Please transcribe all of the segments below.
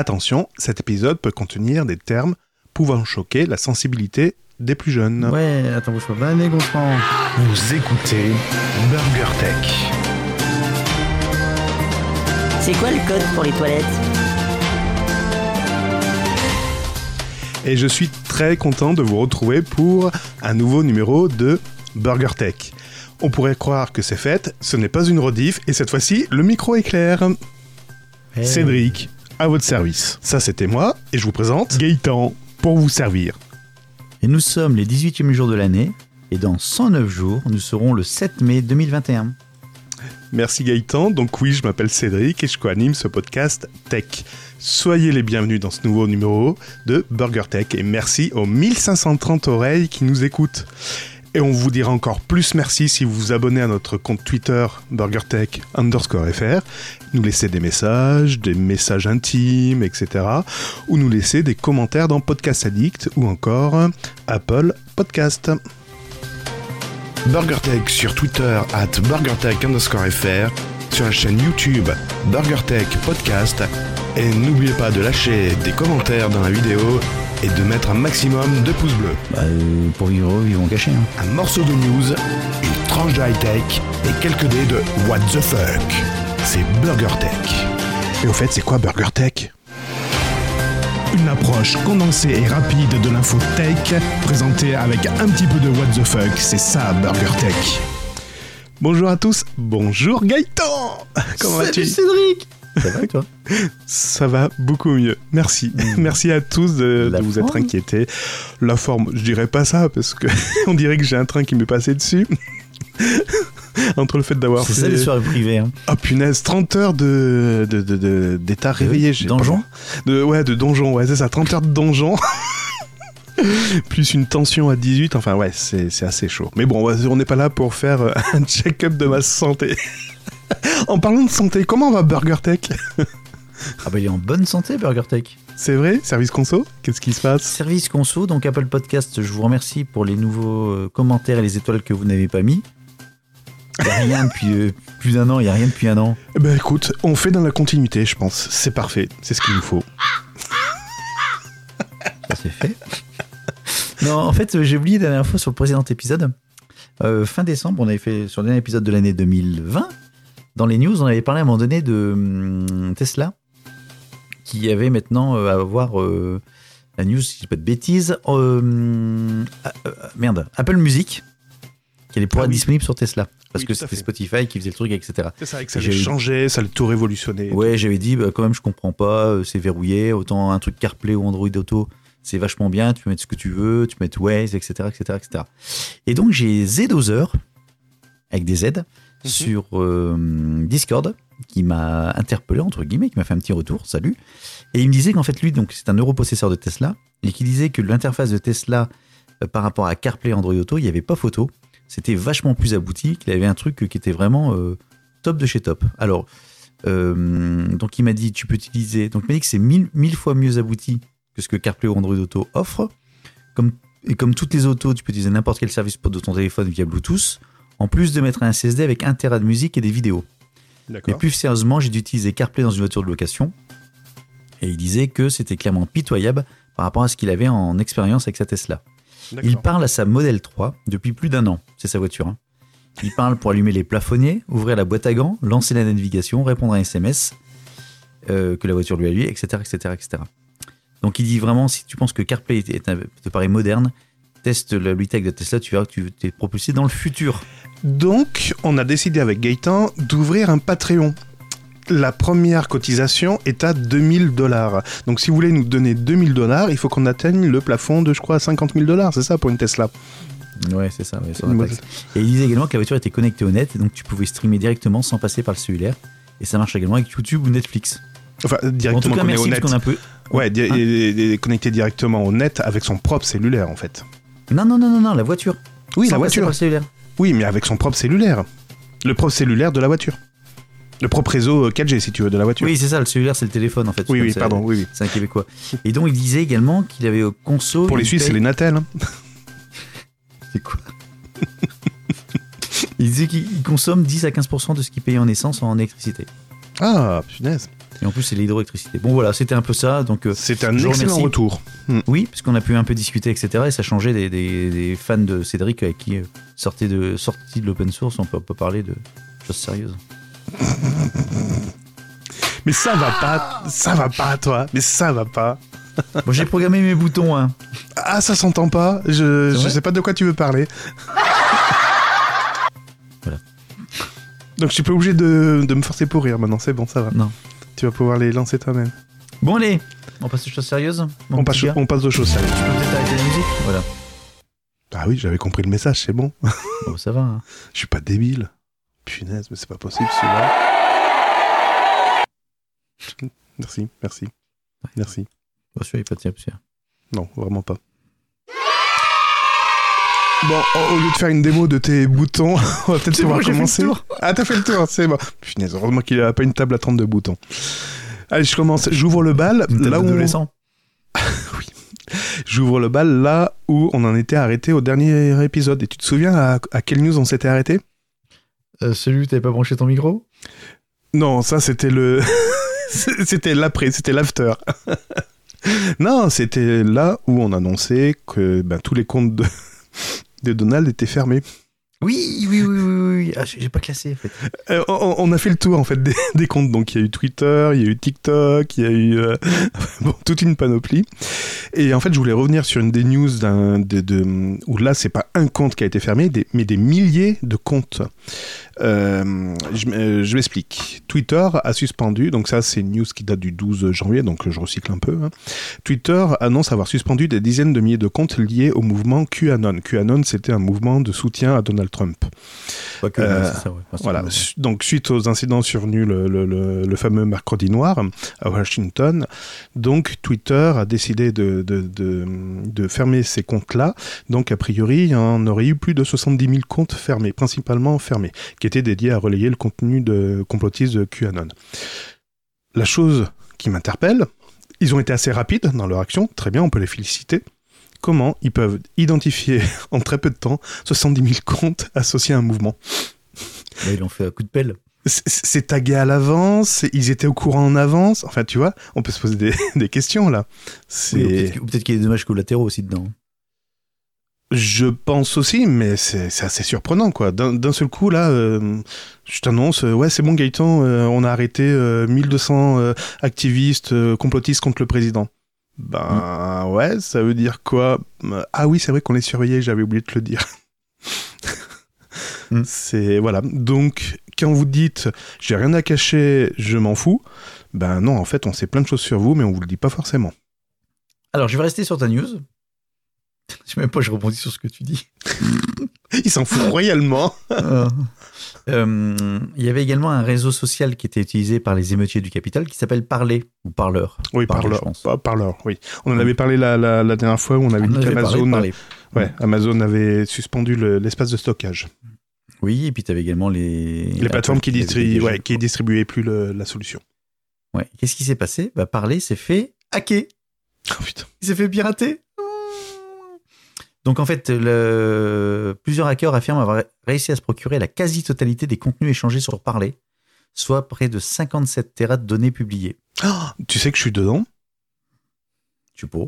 Attention, cet épisode peut contenir des termes pouvant choquer la sensibilité des plus jeunes. Ouais, attends, bouge pas. Bah, Allez, Gontran. Vous écoutez Burger Tech. C'est quoi le code pour les toilettes? Et je suis très content de vous retrouver pour un nouveau numéro de Burger Tech. On pourrait croire que c'est fait, ce n'est pas une rediff, et cette fois-ci, le micro est clair. Eh. Cédric, à votre service. Ça, c'était moi, et je vous présente Gaëtan pour vous servir. Et nous sommes les 18e jours de l'année. Et dans 109 jours, nous serons le 7 mai 2021. Merci Gaëtan. Donc oui, je m'appelle Cédric et je co-anime ce podcast Tech. Soyez les bienvenus dans ce nouveau numéro de Burger Tech et merci aux 1530 oreilles qui nous écoutent. Et on vous dira encore plus merci si vous vous abonnez à notre compte Twitter BurgerTech underscore FR, nous laissez des messages, des messages intimes, etc. Ou nous laissez des commentaires dans Podcast Addict ou encore Apple Podcast. BurgerTech sur Twitter at BurgerTech underscore FR, sur la chaîne YouTube BurgerTech Podcast, et n'oubliez pas de lâcher des commentaires dans la vidéo et de mettre un maximum de pouces bleus. Bah, euh, pour vivre ils vont cacher. Hein. Un morceau de news, une tranche de high-tech et quelques dés de What the fuck. C'est BurgerTech. Et au fait, c'est quoi Burger Tech? Une approche condensée et rapide de l'info tech, présentée avec un petit peu de what the fuck, c'est ça Burger Tech. Bonjour à tous, bonjour Gaëtan Comment vas-tu? Cédric Ça va toi? Ça va beaucoup mieux, merci. Merci à tous de, vous être inquiétés. La forme, je dirais pas ça, parce que on dirait que j'ai un train qui m'est passé dessus. Entre le fait d'avoir C'est fait... ça les soirées privées. Hein. Oh punaise, 30 heures de, de, de- de- d'état réveillé. donjon de, Ouais, de donjon, ouais, c'est ça, 30 heures de donjon. Plus une tension à 18, enfin ouais, c'est, c'est assez chaud. Mais bon, on n'est pas là pour faire euh, un check-up de ma santé. en parlant de santé, comment va Burger Tech? Ah bah il est en bonne santé, BurgerTech. C'est vrai? Service conso? Qu'est-ce qui se passe? Service conso, donc Apple Podcast, je vous remercie pour les nouveaux euh, commentaires et les étoiles que vous n'avez pas mis. Il n'y a rien depuis euh, plus d'un an, il n'y a rien depuis un an. Eh Ben écoute, on fait dans la continuité, je pense. C'est parfait, c'est ce qu'il nous faut. Ça c'est fait. non, en fait, j'ai oublié la dernière fois sur le précédent épisode. Euh, fin décembre, on avait fait sur le dernier épisode de l'année 2020. Dans les news, on avait parlé à un moment donné de hum, Tesla, qui avait maintenant euh, à avoir euh, la news, si je dis pas de bêtises, euh, ah, merde, Apple Music, qui allait pouvoir Ah être disponible sur Tesla. Parce Oui, que c'était. Spotify qui faisait le truc, etc. C'est ça, eu- changer, ça allait tout révolutionner. Ouais, j'avais dit, bah, quand même, je comprends pas, euh, c'est verrouillé. Autant un truc CarPlay ou Android Auto, c'est vachement bien. Tu peux mettre ce que tu veux, tu peux mettre Waze, etc., etc., etc. Et donc, j'ai Z-Dozer, avec des Z, Mhm. sur euh, Discord, qui m'a interpellé, entre guillemets, qui m'a fait un petit retour, salut. Et il me disait qu'en fait, lui, donc, c'est un neuropossesseur de Tesla, et qui disait que l'interface de Tesla euh, par rapport à CarPlay Android Auto, il n'y avait pas photo. C'était vachement plus abouti, qu'il avait un truc qui était vraiment euh, top de chez top. Alors, euh, donc il m'a dit, tu peux utiliser. Donc il m'a dit que c'est mille, mille fois mieux abouti que ce que CarPlay ou Android Auto offre. Comme, et comme toutes les autos, tu peux utiliser n'importe quel service de ton téléphone via Bluetooth, en plus de mettre un SSD avec un Tera de musique et des vidéos. Mais plus sérieusement, j'ai dû utiliser CarPlay dans une voiture de location. Et il disait que c'était clairement pitoyable par rapport à ce qu'il avait en expérience avec sa Tesla. Il parle à sa Model 3 depuis plus d'un an. C'est sa voiture. hein. Il parle pour allumer les plafonniers, ouvrir la boîte à gants, lancer la navigation, répondre à un SMS euh, que la voiture lui a lu, etc., etc., etc. Donc il dit vraiment, si tu penses que CarPlay est- est un- te paraît moderne, teste la Tech de Tesla, tu verras que tu t'es propulsé dans le futur. Donc, on a décidé avec Gaëtan d'ouvrir un Patreon. La première cotisation est à 2000 dollars. Donc, si vous voulez nous donner 2000 dollars, il faut qu'on atteigne le plafond de, je crois, 50 000 dollars. C'est ça pour une Tesla Ouais, c'est ça. ouais, la taxe. Et il disait également que la voiture était connectée au net, et donc tu pouvais streamer directement sans passer par le cellulaire. Et ça marche également avec YouTube ou Netflix. Enfin, en tout directement merci au net. un peu. Ouais, di- Hein et- connecté directement au net avec son propre cellulaire, en fait. Non, non, non, non, non, la voiture. Oui, Sans la voiture. par le cellulaire. Oui, mais avec son propre cellulaire. Le propre cellulaire de la voiture. Le propre réseau euh, 4G, si tu veux, de la voiture. Oui, c'est ça, le cellulaire, c'est le téléphone en fait. oui, oui, pardon, oui, oui. C'est un Québécois. Et donc, il disait également qu'il avait au conso. Pour les Suisses, c'est les Natel. hein. C'est quoi? Il disait qu'il consomme 10 à 15% de ce qu'il paye en essence en électricité. Ah, punaise. Et en plus, c'est l'hydroélectricité. Bon, voilà, c'était un peu ça. Donc, euh, C'est un excellent remercie. retour. oui, parce qu'on a pu un peu discuter, etc. Et ça changeait des, des- des fans de Cédric avec qui euh, sortait de, sorti de l'open source. On peut pas parler de choses sérieuses. Mais ça va pas, ça va pas, toi. Mais ça va pas. Bon, j'ai programmé mes boutons. Hein. Ah, ça s'entend pas. Je, sais pas de quoi tu veux parler. Voilà. Donc je suis pas obligé de, de me forcer pour rire maintenant. C'est bon, ça va. Non. Tu vas pouvoir les lancer toi-même. Bon, allez, on passe aux choses sérieuses. mon On petit passe, gars on passe aux choses sérieuses. Tu peux peut-être arrêter la musique Voilà. Ah oui, j'avais compris le message, c'est bon. Bon, ça va. hein. Je suis pas débile. Punaise, mais c'est pas possible celui-là. Merci, merci. Merci. Bon, il est pas. Non, vraiment pas. Bon, au lieu de faire une démo de tes boutons, on va peut-être pouvoir bon, j'ai fait le commencer. tour. Ah, t'as fait le tour, c'est bon. Punaise, heureusement qu'il a pas une table à 32 boutons. Allez, je commence. J'ouvre le bal. Là où on- Adolescent. J'ouvre le bal là où on en était arrêté au dernier épisode. Et tu te souviens à, à quelle news on s'était arrêté? Euh, celui t'avais pas branché ton micro? Non, ça c'était le. c'était l'après, c'était l'after. non, c'était là où on annonçait que ben, tous les comptes de Donald étaient fermés. Oui, oui, oui, oui, oui. Ah, j'ai pas classé, en fait. Euh, on, a fait le tour en fait des, comptes. Donc il y a eu Twitter, il y a eu TikTok, il y a eu euh, toute une panoplie. Et en fait, je voulais revenir sur une des news d'un de, où là, c'est pas un compte qui a été fermé, mais des milliers de comptes. Euh, je m'explique. Twitter a suspendu, donc ça c'est une news qui date du 12 janvier, donc je recycle un peu. hein. Twitter annonce avoir suspendu des dizaines de milliers de comptes liés au mouvement QAnon. QAnon, c'était un mouvement de soutien à Donald Trump. Que, Euh, ça, ouais. Voilà. Donc, suite aux incidents survenus le, le- le- le fameux mercredi noir à Washington, donc Twitter a décidé de, de, de- de fermer ces comptes-là. Donc, a priori, il y en aurait eu plus de 70 000 comptes fermés, principalement fermés, qui étaient dédiés à relayer le contenu de complotiste de QAnon. La chose qui m'interpelle, ils ont été assez rapides dans leur action, très bien, on peut les féliciter. Comment ils peuvent identifier en très peu de temps 70 000 comptes associés à un mouvement Bah, ils l'ont fait à coup de pelle. c'est- tagué à l'avance, ils étaient au courant en avance. Enfin, tu vois, on peut se poser des, des questions là. Oui, ou peut-être qu'il y a des dommages collatéraux aussi dedans. je pense aussi, mais c'est assez surprenant quoi. D'un seul coup là, euh, je t'annonce, euh, ouais, c'est bon Gaëtan, euh, on a arrêté euh, 1200 euh, activistes complotistes contre le président. Ben ouais, ça veut dire quoi? Ah oui, c'est vrai qu'on les surveillait, j'avais oublié de te le dire. Mm. C'est voilà. Donc quand vous dites j'ai rien à cacher, je m'en fous. Ben non, en fait, on sait plein de choses sur vous, mais on vous le dit pas forcément. Alors, je vais rester sur ta news. Je sais même pas, je rebondis sur ce que tu dis. Il s'en fout royalement. Euh, euh, Il y avait également un réseau social qui était utilisé par les émeutiers du Capitole qui s'appelle Parler ou Parleur. Oui, parleur. parleur, oui. On en avait parlé la, la, la dernière fois où on avait On dit qu'Amazon Parler. ouais, Amazon avait suspendu le- l'espace de stockage. Oui, et puis tu avais également les... Les plateformes qui, ouais, qui distribuaient plus le- la solution. Ouais. Qu'est-ce qui s'est passé? Bah, Parler s'est fait hacker. Oh putain. Il s'est fait pirater. Donc en fait, le... plusieurs hackers affirment avoir réussi à se procurer la quasi-totalité des contenus échangés sur Parler, soit près de 57 terras de données publiées. Oh, tu sais que je suis dedans? Tu pas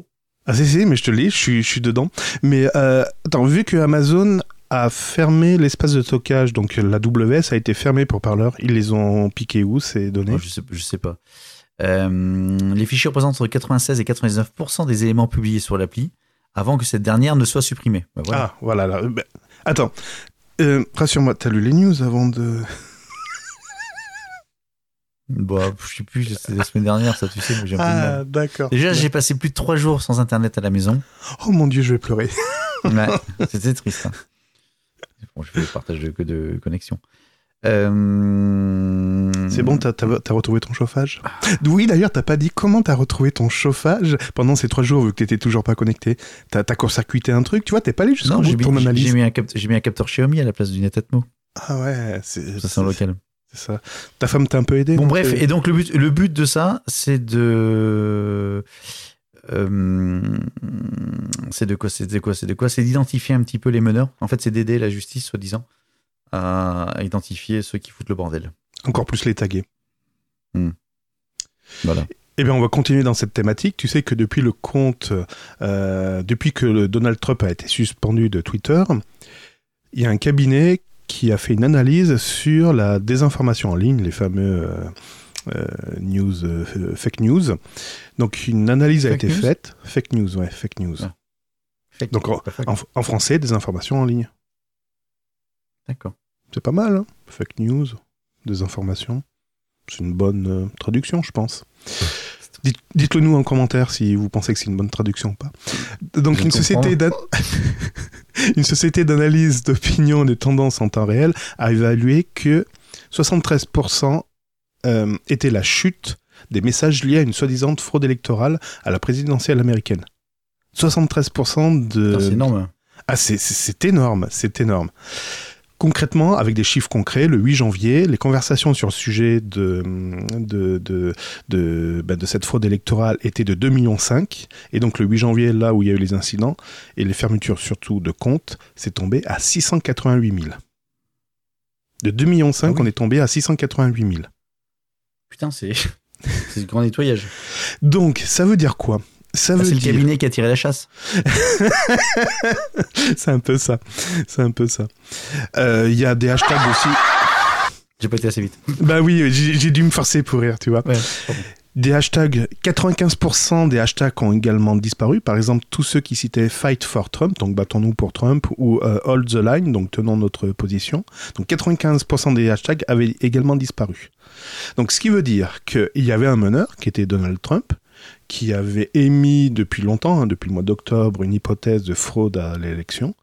Ah si, si, mais je te lis, je suis, je suis dedans. Mais euh, attends, vu que Amazon a fermé l'espace de stockage, donc la WS a été fermée pour parleur, ils les ont piqués où ces données? Oh, je, sais, je sais pas. Euh, les fichiers représentent entre 96 et 99% des éléments publiés sur l'appli avant que cette dernière ne soit supprimée. Voilà. Ah, voilà. là. Ben, attends, Euh, rassure-moi, t'as lu les news avant de... Bah, je sais plus, c'était la semaine dernière, ça, tu sais, mais j'ai. Ah, d'accord. Déjà, j'ai passé plus de trois jours sans internet à la maison. Oh mon dieu, je vais pleurer. Ouais, c'était triste. hein. Bon, je fais le partage de, que de connexion. Euh, C'est bon, t'as as, retrouvé ton chauffage? Oui, d'ailleurs, t'as pas dit comment t'as retrouvé ton chauffage pendant ces trois jours, vu que t'étais toujours pas connecté. T'as as court-circuité un truc, tu vois, t'es pas allé jusqu'au bout j'ai de j'ai mis un mis capteur Xiaomi à la place du Netatmo. Ah ouais, c'est Ça, c'est en local. c'est ça. Ta femme t'a un peu aidé Bon, bref, C'est- et donc le but, le but de ça, c'est de. euh, c'est de quoi C'est de quoi C'est de quoi? C'est d'identifier un petit peu les meneurs. En fait, c'est d'aider la justice, soi-disant, à identifier ceux qui foutent le bordel. Encore plus les taguer. Hmm. Voilà. Eh bien, on va continuer dans cette thématique. Tu sais que depuis le compte, euh, depuis que le Donald Trump a été suspendu de Twitter, il y a un cabinet qui a fait une analyse sur la désinformation en ligne, les fameux euh, euh, news, euh, fake news. Donc, une analyse a été news faite. Fake news, ouais, fake news. Ah. Fake, Donc. En, en français, désinformation en ligne. D'accord. C'est pas mal, hein Fake news, désinformation. C'est une bonne euh, traduction, je pense. Dites- Dites-le nous en commentaire si vous pensez que c'est une bonne traduction ou pas. Donc Je une comprends. société, d'an- une société d'analyse d'opinion et de tendances en temps réel a évalué que 73% euh, était la chute des messages liés à une soi-disant fraude électorale à la présidentielle américaine. 73% de... C'est énorme. Ah, c'est- c'est c'est énorme, c'est énorme. Concrètement, avec des chiffres concrets, le 8 janvier, les conversations sur le sujet de, de, de, de, de cette fraude électorale étaient de 2,5 millions. Et donc le 8 janvier, là où il y a eu les incidents, et les fermetures surtout de comptes, c'est tombé à 688 000. De 2,5 millions, Ah oui. on est tombé à 688 000. Putain, c'est c'est du grand nettoyage. Donc, ça veut dire quoi? Ça Ah, veut c'est le cabinet qui a tiré la chasse. c'est un peu ça. C'est un peu ça. Euh, Il y a des hashtags aussi. J'ai pas été assez vite. Bah oui, j'ai dû me forcer pour rire, tu vois. Ouais. Des hashtags, 95% des hashtags ont également disparu. Par exemple, tous ceux qui citaient Fight for Trump, donc battons-nous pour Trump, ou euh, Hold the Line, donc tenons notre position. Donc 95% des hashtags avaient également disparu. Donc ce qui veut dire qu'il y avait un meneur, qui était Donald Trump, qui avait émis depuis longtemps, hein, depuis le mois d'octobre, une hypothèse de fraude à l'élection,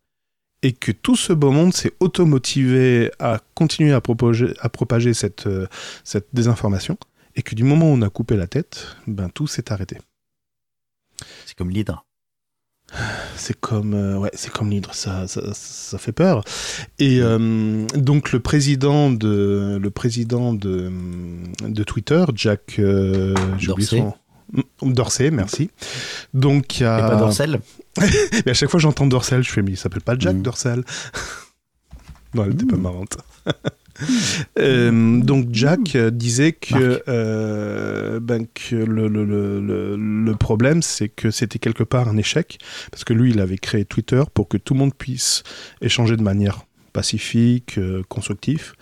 et que tout ce beau monde s'est automotivé à continuer à propager, à propager cette, euh, cette désinformation et que du moment où on a coupé la tête, ben tout s'est arrêté. C'est comme l'hydre. C'est comme, euh, ouais, c'est comme l'hydre, ça, ça, ça fait peur. Et euh, donc le président de, le président de, de Twitter, Jack, euh, Dorsey. son- Dorsey, merci. Donc il y a, Et pas Dorsel Mais à chaque fois que j'entends Dorsel, je fais mais il s'appelle pas Jack Mm. Dorsel. non, elle était pas Mm. marrante. Euh, donc Jack euh, disait que, euh, ben, que le, le, le, le, le problème c'est que c'était quelque part un échec parce que lui il avait créé Twitter pour que tout le monde puisse échanger de manière pacifique, euh, constructive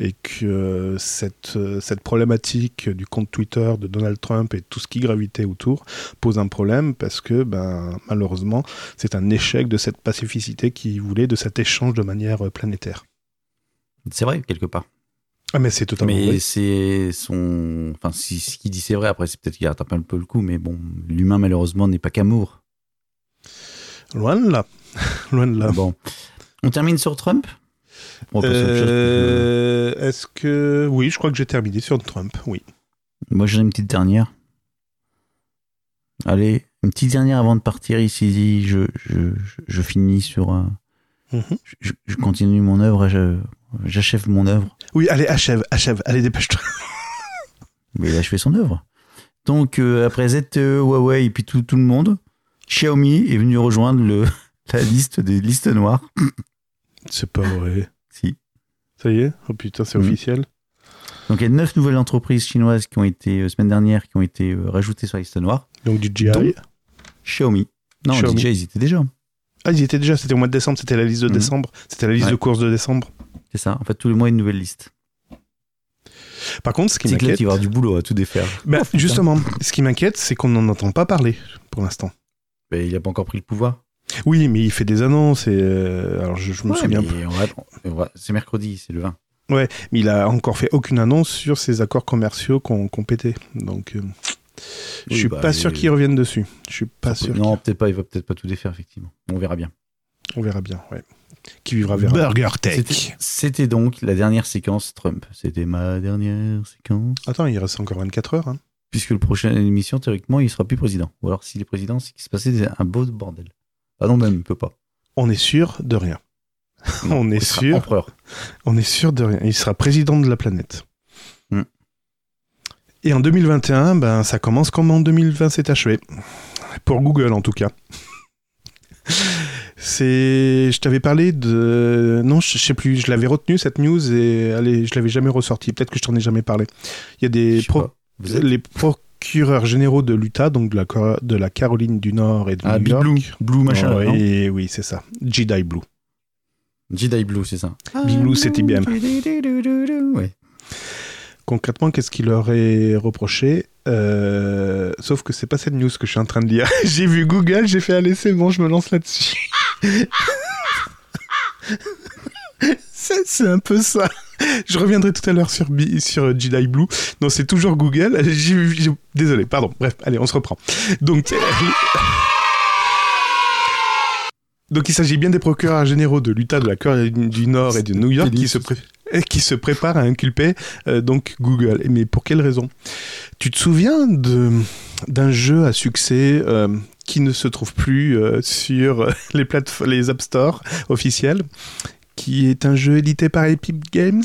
et que euh, cette, euh, cette problématique du compte Twitter de Donald Trump et tout ce qui gravitait autour pose un problème parce que ben, malheureusement c'est un échec de cette pacificité qu'il voulait, de cet échange de manière euh, planétaire. C'est vrai, quelque part. Ah mais c'est totalement Mais vrai. c'est son. Enfin, si ce qu'il dit c'est vrai, après, c'est peut-être qu'il rattrape un peu le coup, mais bon, l'humain, malheureusement, n'est pas qu'amour. Loin de là. Loin de là. Bon. On termine sur Trump? Chose, Euh, Est-ce que... Oui, je crois que j'ai terminé sur Trump, oui. Moi, j'en ai une petite dernière. Allez, une petite dernière avant de partir ici. Je, je, je, je finis sur. un- Mhm. je, je continue mon œuvre. je- J'achève mon œuvre. Oui, allez, achève, achève. Allez, dépêche-toi. Mais il a achevé son œuvre. Donc, euh, après Z, euh, Huawei et puis tout, tout le monde, Xiaomi est venu rejoindre le, la liste des listes noires. C'est pas vrai. Si. Ça y est? Oh putain, c'est Mhm. officiel. Donc, il y a neuf nouvelles entreprises chinoises qui ont été, euh, semaine dernière, qui ont été euh, rajoutées sur la liste noire. Donc du. Donc- Xiaomi. Non, Xiaomi. déjà, ils y étaient déjà. Ah, ils y étaient déjà, c'était au mois de décembre, c'était la liste de Mhm. décembre. C'était la liste Ouais. de course de décembre. C'est ça. En fait, tous les mois, une nouvelle liste. Par contre, ce qui C'est que là, m'inquiète... tu vas avoir du boulot à tout défaire. Bah, Oh, justement, ce qui m'inquiète, c'est qu'on n'en entend pas parler pour l'instant. Mais il n'a pas encore pris le pouvoir. Oui, mais il fait des annonces et... euh, alors, je, je me Ouais, souviens C'est mercredi, c'est le 20. Mais il a encore fait aucune annonce sur ses accords commerciaux qu'on qu'on pétait. Donc, euh, je Oui, suis bah, pas sûr qu'il revienne dessus. Je suis pas sûr. Non, peut-être pas. Il va peut-être pas tout défaire, effectivement. On verra bien. On verra bien, ouais. Qui vivra verra. Burger C'était- Tech. C'était donc la dernière séquence Trump. C'était ma dernière séquence. Attends, il reste encore 24 heures. Hein. Puisque le prochain émission, théoriquement, il sera plus président. Ou alors, s'il est président, c'est qu'il se passait un beau bordel. Ah non, même, il peut pas. On est sûr de rien. Non, On est sûr. Empereur. On est sûr de rien. Il sera président de la planète. Hmm. Et en 2021, ben, ça commence comme en 2020 s'est achevé. Pour Google, en tout cas. C'est, je t'avais parlé de, non, je sais plus, je l'avais retenu cette news et allez, je l'avais jamais ressorti. Peut-être que je t'en ai jamais parlé. Il y a des pro- les pro- procureurs généraux de l'Utah, donc de la, Cor- de la Caroline du Nord et de Ah, New Big York. Blue. Blue machin. oui, oui, c'est ça. Jedi Blue. Jedi Blue, c'est ça. Big Blue, c'est IBM. Concrètement, qu'est-ce qu'il leur est reproché? Euh, Sauf que c'est pas cette news que je suis en train de lire. j'ai vu Google, j'ai fait allez, c'est bon, je me lance là-dessus. c'est un peu ça. Je reviendrai tout à l'heure sur, sur Jedi Blue. Non, c'est toujours Google. Désolé, pardon. Bref, allez, on se reprend. Donc. euh, Donc il s'agit bien des procureurs généraux de l'Utah, de la Caroline du Nord et de New York qui se, pré- et qui se préparent à inculper euh, donc Google. Mais pour quelle raison? Tu te souviens de d'un jeu à succès euh, qui ne se trouve plus euh, sur euh, les plateformes, les App Store officiels? Qui est un jeu édité par Epic Games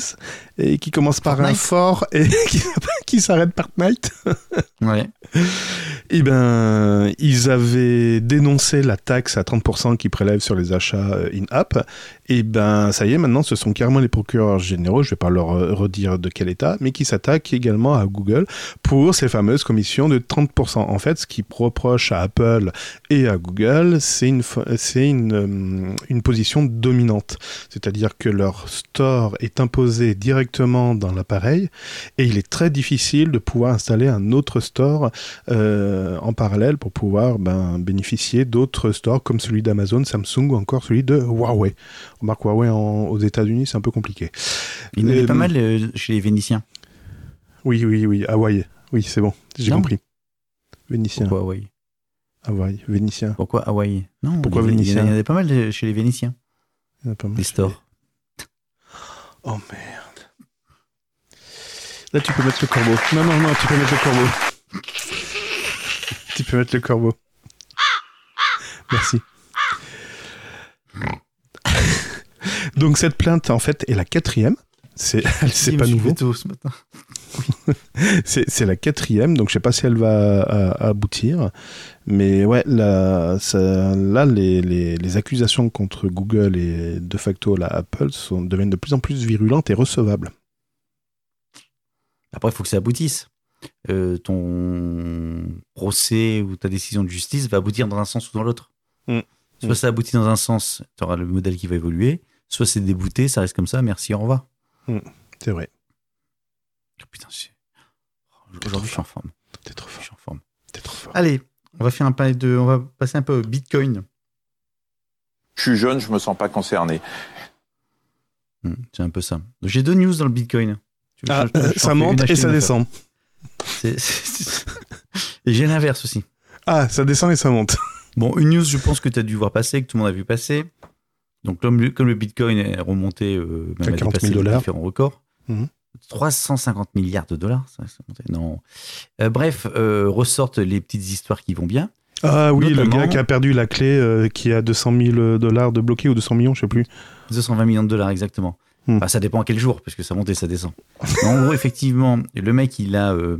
et qui commence par un fort et qui, qui s'arrête par Night. Ouais. Eh ben, ils avaient dénoncé la taxe à 30% qui prélève sur les achats euh, in-app. Et ben, ça y est, maintenant, ce sont carrément les procureurs généraux, je vais pas leur euh, redire de quel état, mais qui s'attaquent également à Google pour ces fameuses commissions de 30%. En fait, ce qui reproche à Apple et à Google, c'est une, c'est une, euh, une position dominante. C'est-à-dire que leur store est imposé directement dans l'appareil et il est très difficile de pouvoir installer un autre store en parallèle pour pouvoir ben, bénéficier d'autres stores comme celui d'Amazon, Samsung ou encore celui de Huawei. Remarque, Huawei en- aux États-Unis, c'est un peu compliqué. Il y en avait Euh, pas mal euh, chez les Vénitiens. Oui, oui, oui, Hawaï. Oui, c'est bon, j'ai compris. Vénitien, Pourquoi Hawaï? Hawaï, Vénitien. Pourquoi Hawaï? Non. Pourquoi les- Vénitien il y en avait pas mal euh, chez les Vénitiens, Il y en a pas mal. les stores. Oh merde. Là, tu peux mettre le corbeau. Non, non, non, tu peux mettre le corbeau. Peux mettre le corbeau. Merci. Donc cette plainte, en fait, est la quatrième. C'est, pas nouveau. tôt ce matin. C'est, c'est la quatrième, donc je sais pas si elle va à- aboutir. Mais ouais, là, ça, là les, les, les accusations contre Google et de facto la Apple sont, deviennent de plus en plus virulentes et recevables. Après, il faut que ça aboutisse. Euh, ton procès ou ta décision de justice va aboutir dans un sens ou dans l'autre. Mm. Soit Mm. ça aboutit dans un sens, tu auras le modèle qui va évoluer. Soit c'est débouté, ça reste comme ça, merci, au revoir. C'est vrai. Oh, putain, c'est- Aujourd'hui, je suis en forme. T'es trop Je fort. suis en forme. T'es trop fort. Allez, on va faire un pas de, on va passer un peu au Bitcoin. Je suis jeune, je me sens pas concerné. Hmm, C'est un peu ça. J'ai deux news dans le Bitcoin. Tu veux Ah, je- je- je ça monte et ça descend. C'est- c'est- Et j'ai l'inverse aussi. Ah, ça descend et ça monte. Bon, une news, je pense que tu as dû voir passer, que tout le monde a vu passer. Donc, comme le, comme le Bitcoin est remonté, euh, même À a 40 000 dépassé les dollars. différents records, Mhm. 350 milliards de dollars, ça, ça montait. Non. Euh, bref, euh, ressortent les petites histoires qui vont bien. Ah oui, le gars qui a perdu la clé, euh, qui a 200 000 dollars de bloqué ou 200 millions, je sais plus. 220 millions de dollars exactement. Enfin, ça dépend à quel jour, parce que ça monte et ça descend. Mais en gros, effectivement, le mec, il a euh,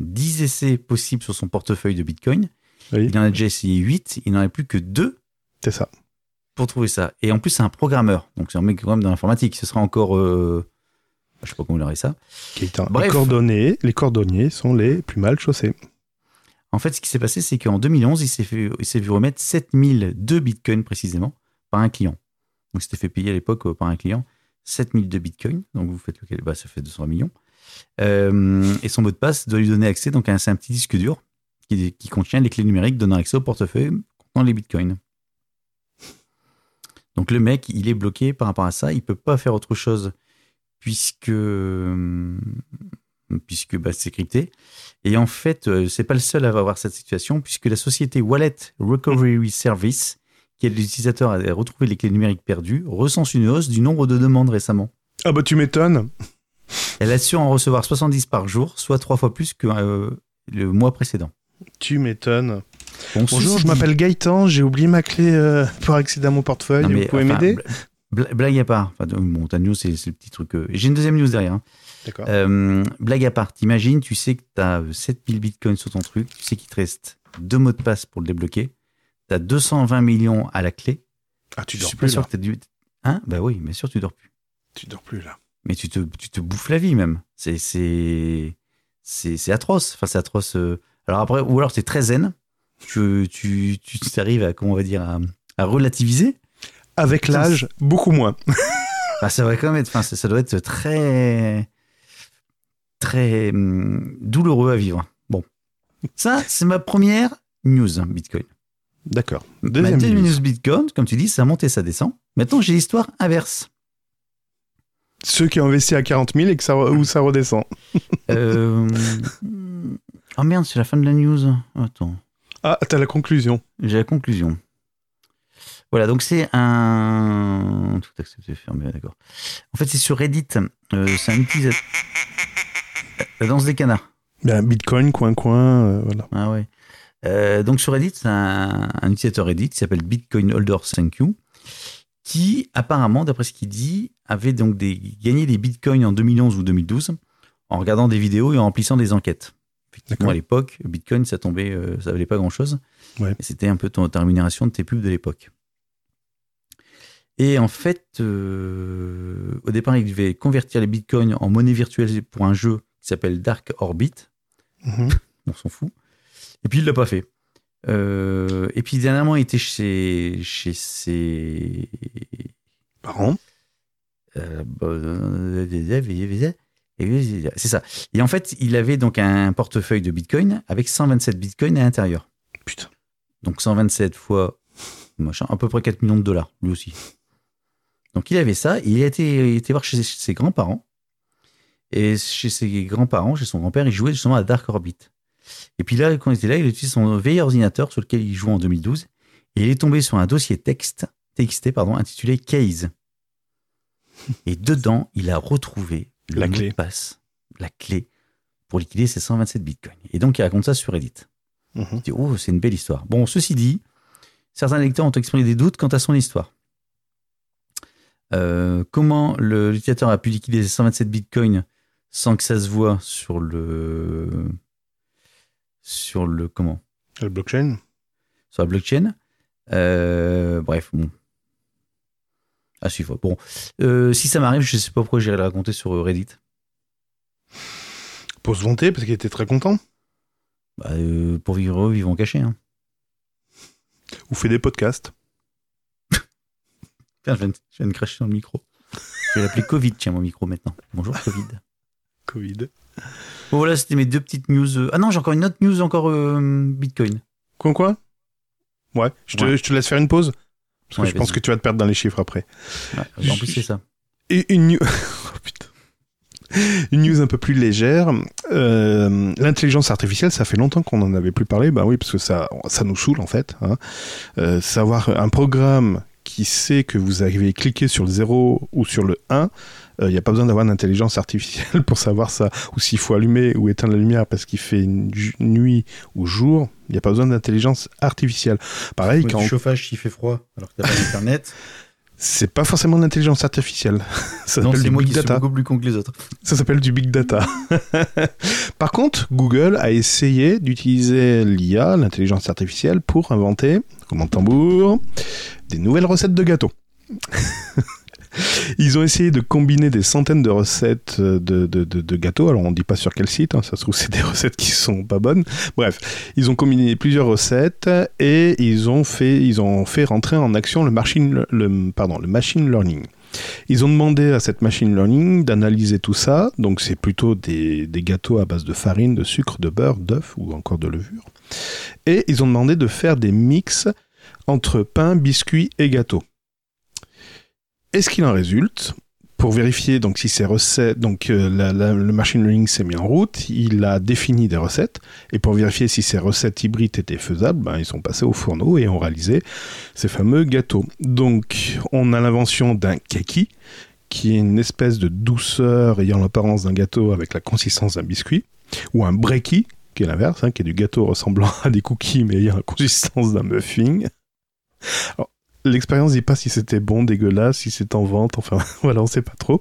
10 essais possibles sur son portefeuille de Bitcoin. Oui, Il en a déjà essayé 8, il n'en a plus que 2 c'est ça. pour trouver ça. Et en plus, c'est un programmeur. Donc, c'est un mec quand même dans l'informatique. Ce sera encore. euh, je sais pas comment il aurait ça. Les cordonniers, les cordonniers sont les plus mal chaussés. En fait, ce qui s'est passé, c'est qu'en 2011, il s'est fait, il s'est vu remettre 7002 bitcoins précisément par un client. Donc, c'était fait payer à l'époque euh, par un client 7002 bitcoins. Donc, vous faites lequel? Bah, Ça fait 200 millions. Euh, et son mot de passe doit lui donner accès donc, à un, c'est un petit disque dur qui, contient les clés numériques donnant accès au portefeuille contenant les bitcoins. Donc, le mec, il est bloqué par rapport à ça. Il peut pas faire autre chose puisque, euh, puisque bah, c'est crypté. Et en fait, euh, c'est pas le seul à avoir cette situation, puisque la société Wallet Recovery Service, qui aide l'utilisateur à retrouver les clés numériques perdues, recense une hausse du nombre de demandes récemment. Ah bah tu m'étonnes. Elle assure en recevoir 70 par jour, soit trois fois plus que euh, le mois précédent. Tu m'étonnes. Bon, Bonjour, je m'appelle Gaëtan, j'ai oublié ma clé euh, pour accéder à mon portefeuille. Non, Vous mais, pouvez enfin, m'aider? bla- bla- Blague à part. Enfin, bon, ta news, c'est le petit truc. euh, J'ai une deuxième news derrière. hein. D'accord. Blague à part, t'imagines, tu sais que tu as 7000 bitcoins sur ton truc, tu sais qu'il te reste deux mots de passe pour le débloquer, tu as 220 millions à la clé. ah, tu je dors suis pas plus sûr là. que tu dû. Hein? Bah oui, mais sûr, tu dors plus. Tu dors plus là. Mais tu te, tu te bouffes la vie même. C'est c'est c'est c'est atroce. Enfin, c'est atroce. euh. Alors après, ou alors c'est très zen. Tu, tu, tu arrives à, comment on va dire, à, à relativiser. Avec l'âge, beaucoup moins. Enfin, ça va quand même être, enfin, ça, ça doit être très, très hum, douloureux à vivre. Bon. Ça, c'est ma première news, hein, Bitcoin. D'accord. Deuxième deuxième news. Bitcoin, comme tu dis, ça monte et ça descend. Maintenant, j'ai l'histoire inverse. Ceux qui ont investi à 40 000 et que ça, où ça redescend. Euh... Oh merde, c'est la fin de la news. Attends. Ah, t'as la conclusion. J'ai la conclusion. Voilà, donc c'est un. Tout accepté, fermé, d'accord. En fait, c'est sur Reddit. Euh, c'est un utilisateur. La danse des canards. Ben, Bitcoin, coin, coin, euh, voilà. Ah ouais. Euh, donc sur Reddit, c'est un, un utilisateur Reddit qui s'appelle Bitcoin Holder Thank You, qui apparemment, d'après ce qu'il dit, avait donc des, gagné des bitcoins en 2011 ou 2012 en regardant des vidéos et en remplissant des enquêtes. Effectivement, à l'époque, Bitcoin, ça tombait, euh, ça valait pas grand chose. Ouais. C'était un peu ton, ta rémunération de tes pubs de l'époque. Et en fait, euh, au départ, il devait convertir les bitcoins en monnaie virtuelle pour un jeu qui s'appelle Dark Orbit Mhm. on s'en fout. Et puis il l'a pas fait. Euh, et puis dernièrement, il était chez, chez ses. Parents. euh, c'est ça. Et en fait, il avait donc un portefeuille de bitcoin avec 127 bitcoins à l'intérieur. Putain. Donc 127 fois machin, à peu près 4 millions de dollars, lui aussi. Donc il avait ça, et il a été, il était voir chez ses grands-parents. Et chez ses grands-parents, chez son grand-père, il jouait justement à Dark Orbit. Et puis là, quand il était là, il utilisait son vieil ordinateur sur lequel il jouait en 2012. Et il est tombé sur un dossier texte, TXT pardon, intitulé Case. Et dedans, il a retrouvé le La mot clé. de passe, la clé pour liquider ses 127 bitcoins. Et donc, il raconte ça sur Reddit. Mhm. Je dis, oh, c'est une belle histoire. Bon, ceci dit, certains lecteurs ont exprimé des doutes quant à son histoire. Euh, comment l'utilisateur a pu liquider ses 127 bitcoins sans que ça se voit sur le. Sur le. Comment? Le blockchain. Sur la blockchain. Euh, bref, bon. À suivre. Bon. Euh, si ça m'arrive, je sais pas pourquoi j'irai le raconter sur euh, Reddit. Pour se vanter, parce qu'il était très content. Bah, euh, pour vivre heureux, vivons cachés. Hein. Ou fait des podcasts. Tiens, je viens, de, je viens de cracher dans le micro. Je vais l'appeler Covid, tiens, mon micro maintenant. Bonjour, Covid. Covid. Bon, voilà, c'était mes deux petites news. euh, Ah non, j'ai encore une autre news, encore euh, Bitcoin. Quoi, quoi? Ouais, je te, Ouais. je te laisse faire une pause. Parce que Ouais, je pense que tu vas te perdre dans les chiffres après. Ouais, en plus, c'est ça. Et une news... oh, putain. Une news un peu plus légère. Euh, L'intelligence artificielle, ça fait longtemps qu'on n'en avait plus parlé. Bah oui, parce que ça, ça nous saoule en fait. hein. Euh, savoir un programme qui sait que vous avez cliqué sur le 0 ou sur le 1, il n'y a pas besoin d'avoir une intelligence artificielle pour savoir ça. Ou s'il faut allumer ou éteindre la lumière parce qu'il fait une nuit ou jour, il n'y a pas besoin d'intelligence artificielle. Pareil, quand chauffage s'il fait froid, alors que t'as pas d'internet. c'est pas forcément de l'intelligence artificielle. ça non, s'appelle c'est du moi big data. beaucoup plus con que les autres. Ça s'appelle du big data. Par contre, Google a essayé d'utiliser l'IA, l'intelligence artificielle, pour inventer, comme en tambour, des nouvelles recettes de gâteaux. Ils ont essayé de combiner des centaines de recettes de, de, de- de gâteaux. Alors, on ne dit pas sur quel site, hein, ça se trouve, c'est des recettes qui sont pas bonnes. Bref, ils ont combiné plusieurs recettes et ils ont fait, ils ont fait rentrer en action le machine, le, pardon, le machine learning. Ils ont demandé à cette machine learning d'analyser tout ça. Donc, c'est plutôt des, des gâteaux à base de farine, de sucre, de beurre, d'œuf ou encore de levure. Et ils ont demandé de faire des mix entre pain, biscuits et gâteaux. Et ce qu'il en résulte, pour vérifier donc si ces recettes, donc euh, le machine learning s'est mis en route, il a défini des recettes et pour vérifier si ces recettes hybrides étaient faisables, ben, ils sont passés au fourneau et ont réalisé ces fameux gâteaux. Donc on a l'invention d'un keki qui est une espèce de douceur ayant l'apparence d'un gâteau avec la consistance d'un biscuit, ou un breki l'inverse, hein, qui est du gâteau ressemblant à des cookies mais ayant la consistance d'un muffin. Alors, L'expérience dit pas si c'était bon, dégueulasse, si c'est en vente, enfin voilà, on sait pas trop.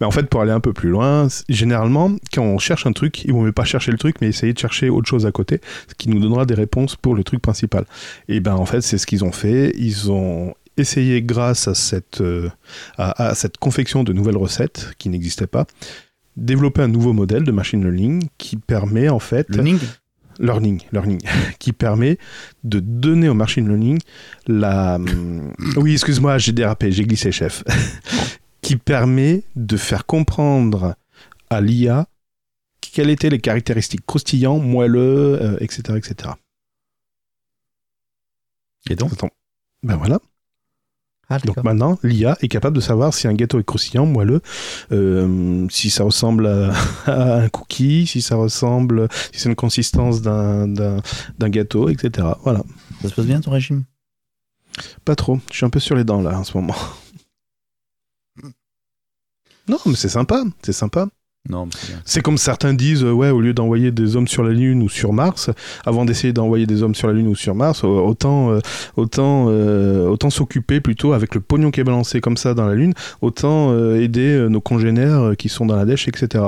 Mais en fait, pour aller un peu plus loin, généralement, quand on cherche un truc, ils vont même pas chercher le truc, mais essayer de chercher autre chose à côté, ce qui nous donnera des réponses pour le truc principal. Et ben en fait, c'est ce qu'ils ont fait. Ils ont essayé, grâce à cette, euh, à cette confection de nouvelles recettes qui n'existaient pas, développer un nouveau modèle de machine learning qui permet en fait Le Ning learning, learning, qui permet de donner au machine learning la. hum, Oui, excuse-moi, j'ai dérapé, j'ai glissé, chef. qui permet de faire comprendre à l'IA quelles étaient les caractéristiques croustillants, moelleux, euh, etc., etc. Et donc? Attends. Ben voilà. Ah, Donc maintenant, l'IA est capable de savoir si un gâteau est croustillant, moelleux, euh, si ça ressemble à, à un cookie, si ça ressemble, si c'est une consistance d'un, d'un, d'un gâteau, etc. Voilà. Ça se passe bien ton régime? Pas trop. Je suis un peu sur les dents là en ce moment. Non, mais c'est sympa. C'est sympa. C'est comme certains disent, ouais, au lieu d'envoyer des hommes sur la Lune ou sur Mars, avant d'essayer d'envoyer des hommes sur la Lune ou sur Mars, autant, euh, autant, euh, autant s'occuper plutôt avec le pognon qui est balancé comme ça dans la Lune, autant euh, aider nos congénères qui sont dans la dèche, etc.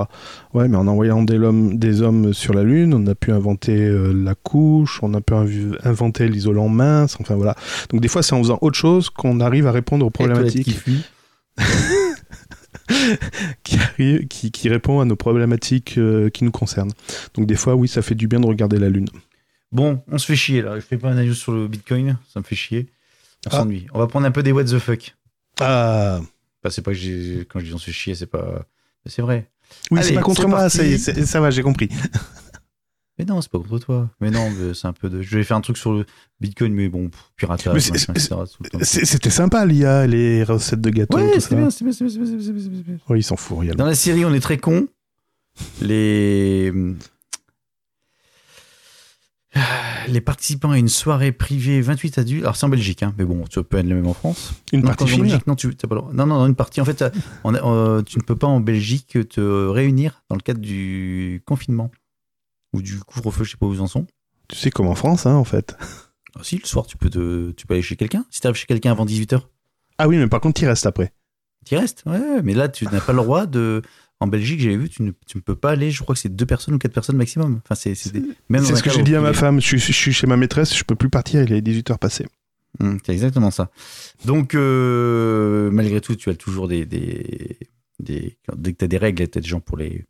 Ouais, mais en envoyant des, hommes- des hommes sur la Lune, on a pu inventer la couche, on a pu inv- inventer l'isolant mince, enfin voilà. Donc des fois, c'est en faisant autre chose qu'on arrive à répondre aux problématiques. qui, arrive- qui, qui répond à nos problématiques euh, qui nous concernent. Donc des fois, oui, ça fait du bien de regarder la Lune. Bon, on se fait chier là. Je fais pas un news sur le Bitcoin, ça me fait chier. On Ah. s'ennuie. On va prendre un peu des what the fuck. Ah, Enfin, c'est pas que quand je dis on se fait chier, c'est pas. C'est vrai. oui, c'est pas contre moi, ça, y est, c'est- ça va, j'ai compris. Mais non, c'est pas contre toi. Mais non, c'est un peu de. Je vais faire un truc sur le Bitcoin, mais bon, piratage, C'était sympa, l'IA, les recettes de gâteaux, Ouais, c'est bien, c'est bien, c'est bien, c'est bien, bien. Oui, ils s'en foutent. Dans la série, on est très con. Les les participants à une soirée privée 28 adultes. Alors c'est en Belgique, hein, mais bon, tu peux être le même en France. Une Non, partie en Belgique, non, tu pas le droit. Non, non, non, une partie. En fait, euh, on a- euh, tu ne peux pas en Belgique te réunir dans le cadre du confinement ou du couvre-feu, je sais pas où ils en sont. Tu sais, comme en France, hein, en fait. Ah, si, le soir, tu peux, te, tu peux aller chez quelqu'un. Si tu arrives chez quelqu'un avant 18h, Ah oui, mais par contre, il reste après. tu y restes. Ouais, mais là, tu n'as pas le droit de. En Belgique, j'avais vu, tu ne, tu ne peux pas aller, je crois que c'est deux personnes ou quatre personnes maximum. Enfin, c'est c'est des- ce que j'ai dit à ma femme. Je suis, je suis chez ma maîtresse, je peux plus partir, il est 18h passé. Hum, c'est exactement ça. Donc, euh, malgré tout, tu as toujours des. des, des dès que tu as des règles, tu as des gens pour les,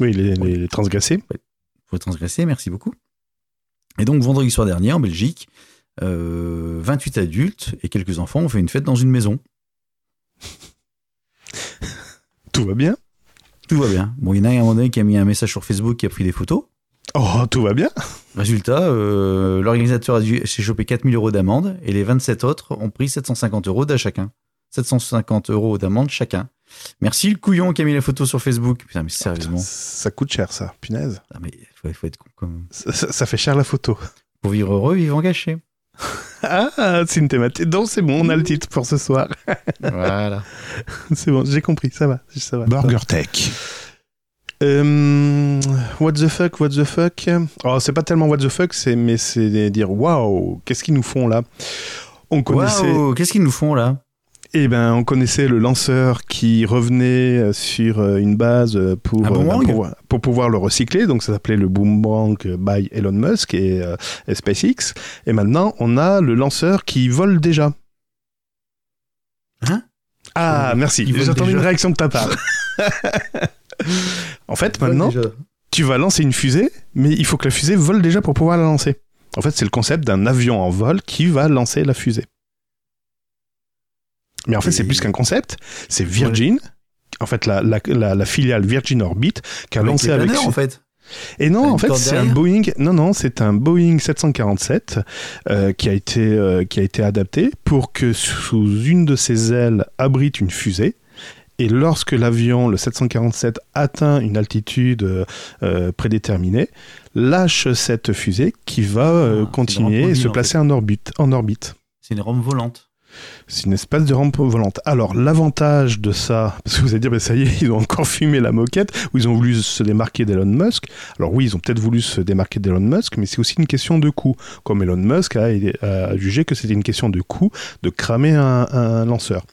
Oui, les, les, les transgressés. pour les transgresser. Merci beaucoup. Et donc, vendredi soir dernier, en Belgique, euh, 28 adultes et quelques enfants ont fait une fête dans une maison. Tout va bien. Tout va bien. Bon, il y en a un moment donné qui a mis un message sur Facebook qui a pris des photos. Oh, tout va bien. Résultat, euh, l'organisateur a dû s'est chopé 4000 euros d'amende et les 27 autres ont pris 750 euros d'à chacun. 750 euros d'amende chacun. Merci le couillon qui a mis les photos sur Facebook. Putain, mais sérieusement. Ça coûte cher, ça. Punaise. Ah, mais faut, faut être con quand même. Ça, ça- ça fait cher la photo. Pour vivre heureux, vivre gâché. Ah, c'est une thématique. Donc, c'est bon, on a le titre pour ce soir. voilà. c'est bon, j'ai compris, ça va. Ça va. Burger Tech. Euh, what the fuck, what the fuck? Oh, c'est pas tellement what the fuck, c'est mais c'est dire waouh, qu'est-ce qu'ils nous font là? On connaissait, Waouh, qu'est-ce qu'ils nous font là? Eh ben, on connaissait le lanceur qui revenait euh, sur euh, une base euh, pour, pour, pour pouvoir le recycler. Donc, ça s'appelait le Boomerang by Elon Musk et, euh, et SpaceX. Et maintenant, on a le lanceur qui vole déjà. Hein? Ah, merci. J'attendais une réaction de ta part. en fait, maintenant, Déjà. tu vas lancer une fusée, mais il faut que la fusée vole déjà pour pouvoir la lancer. En fait, c'est le concept d'un avion en vol qui va lancer la fusée. Mais en fait, c'est plus qu'un concept, c'est Virgin, en fait, la, la, la- la filiale Virgin Orbit, qui a lancé avec. planeurs, en fait. Et non, en fait, c'est un Boeing. Non, non, c'est un Boeing 747 euh, qui a été euh, qui a été adapté pour que sous une de ses ailes abrite une fusée. Et lorsque l'avion, le 747, atteint une altitude euh, prédéterminée, lâche cette fusée qui va Ah, continuer et se mobile, en placer en orbite. En orbite. C'est une rampe volante. C'est une espèce de rampe volante. Alors, l'avantage de ça, parce que vous allez dire, bah, ça y est, ils ont encore fumé la moquette, ou ils ont voulu se démarquer d'Elon Musk. Alors oui, ils ont peut-être voulu se démarquer d'Elon Musk, mais c'est aussi une question de coût. Comme Elon Musk a, a jugé que c'était une question de coût de cramer un, un lanceur.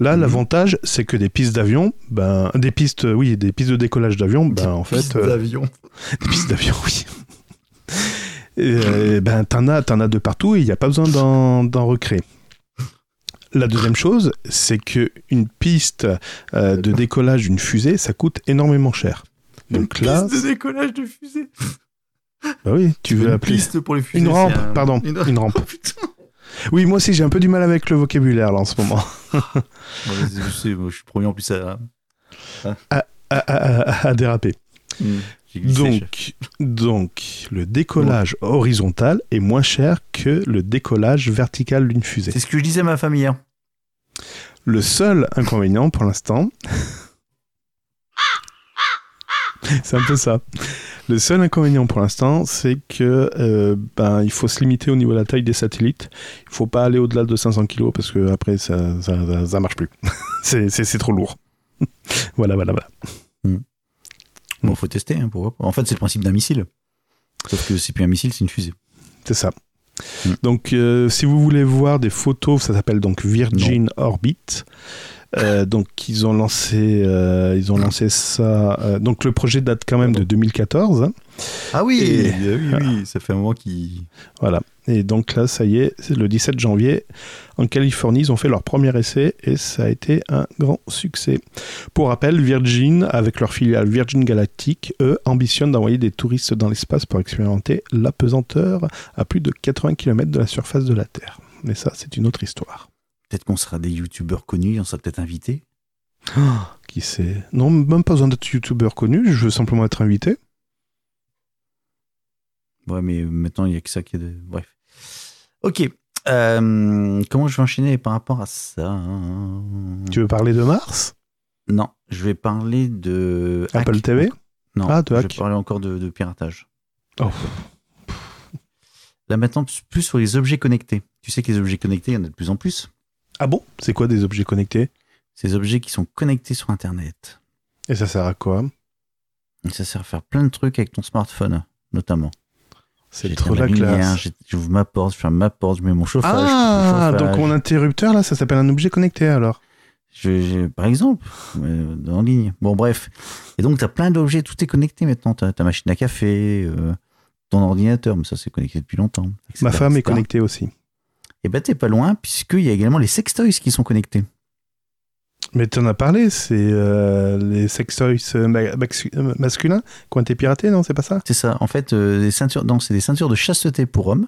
Là, Mhm. l'avantage, c'est que des pistes d'avion, ben, des pistes, oui, des pistes de décollage d'avion, ben, en fait, euh, d'avion. des pistes d'avion, oui. Euh, ben, t'en as, t'en as de partout et il n'y a pas besoin d'en recréer. La deuxième chose, c'est que une piste euh, de décollage d'une fusée, ça coûte énormément cher. Donc là, de décollage de fusée. Bah oui, tu veux appeler. piste pour les fusées. Une rampe, un- pardon, une rampe. Oui, moi aussi j'ai un peu du mal avec le vocabulaire là en ce moment. Ouais, je sais, moi, je suis premier en plus à. À, à- à- à déraper. Glissé, Donc, donc, le décollage horizontal est moins cher que le décollage vertical d'une fusée. C'est ce que je disais à ma femme hier. Le seul inconvénient pour l'instant, c'est un peu ça. Le seul inconvénient pour l'instant, c'est que euh, ben il faut se limiter au niveau de la taille des satellites. Il faut pas aller au-delà de 500 kg parce que après ça ça, ça, ça marche plus. c'est c'est c'est trop lourd. voilà voilà voilà. Bon, faut tester, hein, pourquoi. En fait, c'est le principe d'un missile. Sauf que c'est plus un missile, c'est une fusée. C'est ça. Mm. Donc, euh, si vous voulez voir des photos, ça s'appelle donc Virgin Orbit. Euh, donc, ils ont lancé, euh, ils ont lancé ça. euh, donc, le projet date quand même de 2014. hein. Ah oui, Et- oui, oui, ça fait un moment qu'il. Voilà. Et donc là, ça y est, c'est le 17 janvier, en Californie, ils ont fait leur premier essai et ça a été un grand succès. Pour rappel, Virgin, avec leur filiale Virgin Galactic, eux, ambitionnent d'envoyer des touristes dans l'espace pour expérimenter l'apesanteur à plus de 80 km de la surface de la Terre. Mais ça, c'est une autre histoire. Peut-être qu'on sera des youtubeurs connus, on sera peut-être invités. Qui sait? Non, même pas besoin d'être youtubeur connu, je veux simplement être invité. Ouais, mais maintenant, il n'y a que ça qui est de. Bref. Ok. Euh, comment je vais enchaîner par rapport à ça? Tu veux parler de Mars? Non, je vais parler de. Apple hack. TV Non, Ah, de je vais parler encore de, de piratage. Oh. Là maintenant, plus sur les objets connectés. Tu sais que les objets connectés, il y en a de plus en plus. Ah bon? C'est quoi des objets connectés? Ces objets qui sont connectés sur Internet. Et ça sert à quoi? Ça sert à faire plein de trucs avec ton smartphone, notamment. C'est trop la classe. J'ouvre ma porte, je ferme ma porte, je mets mon chauffage. Ah, donc mon interrupteur là, ça s'appelle un objet connecté alors. Je- je- par exemple, euh, en ligne. Bon, bref. Et donc, tu as plein d'objets, tout est connecté maintenant. Tu as ta machine à café, euh, ton ordinateur, mais ça, c'est connecté depuis longtemps. etc., Ma femme est connectée aussi. Et ben, t'es pas loin, puisqu'il y a également les sextoys qui sont connectés. Mais tu en as parlé, c'est euh, les sextoys euh, ma- euh, masculins qui ont été piratés, non C'est pas ça? C'est ça. En fait, euh, ceintures, non, c'est des ceintures de chasteté pour hommes.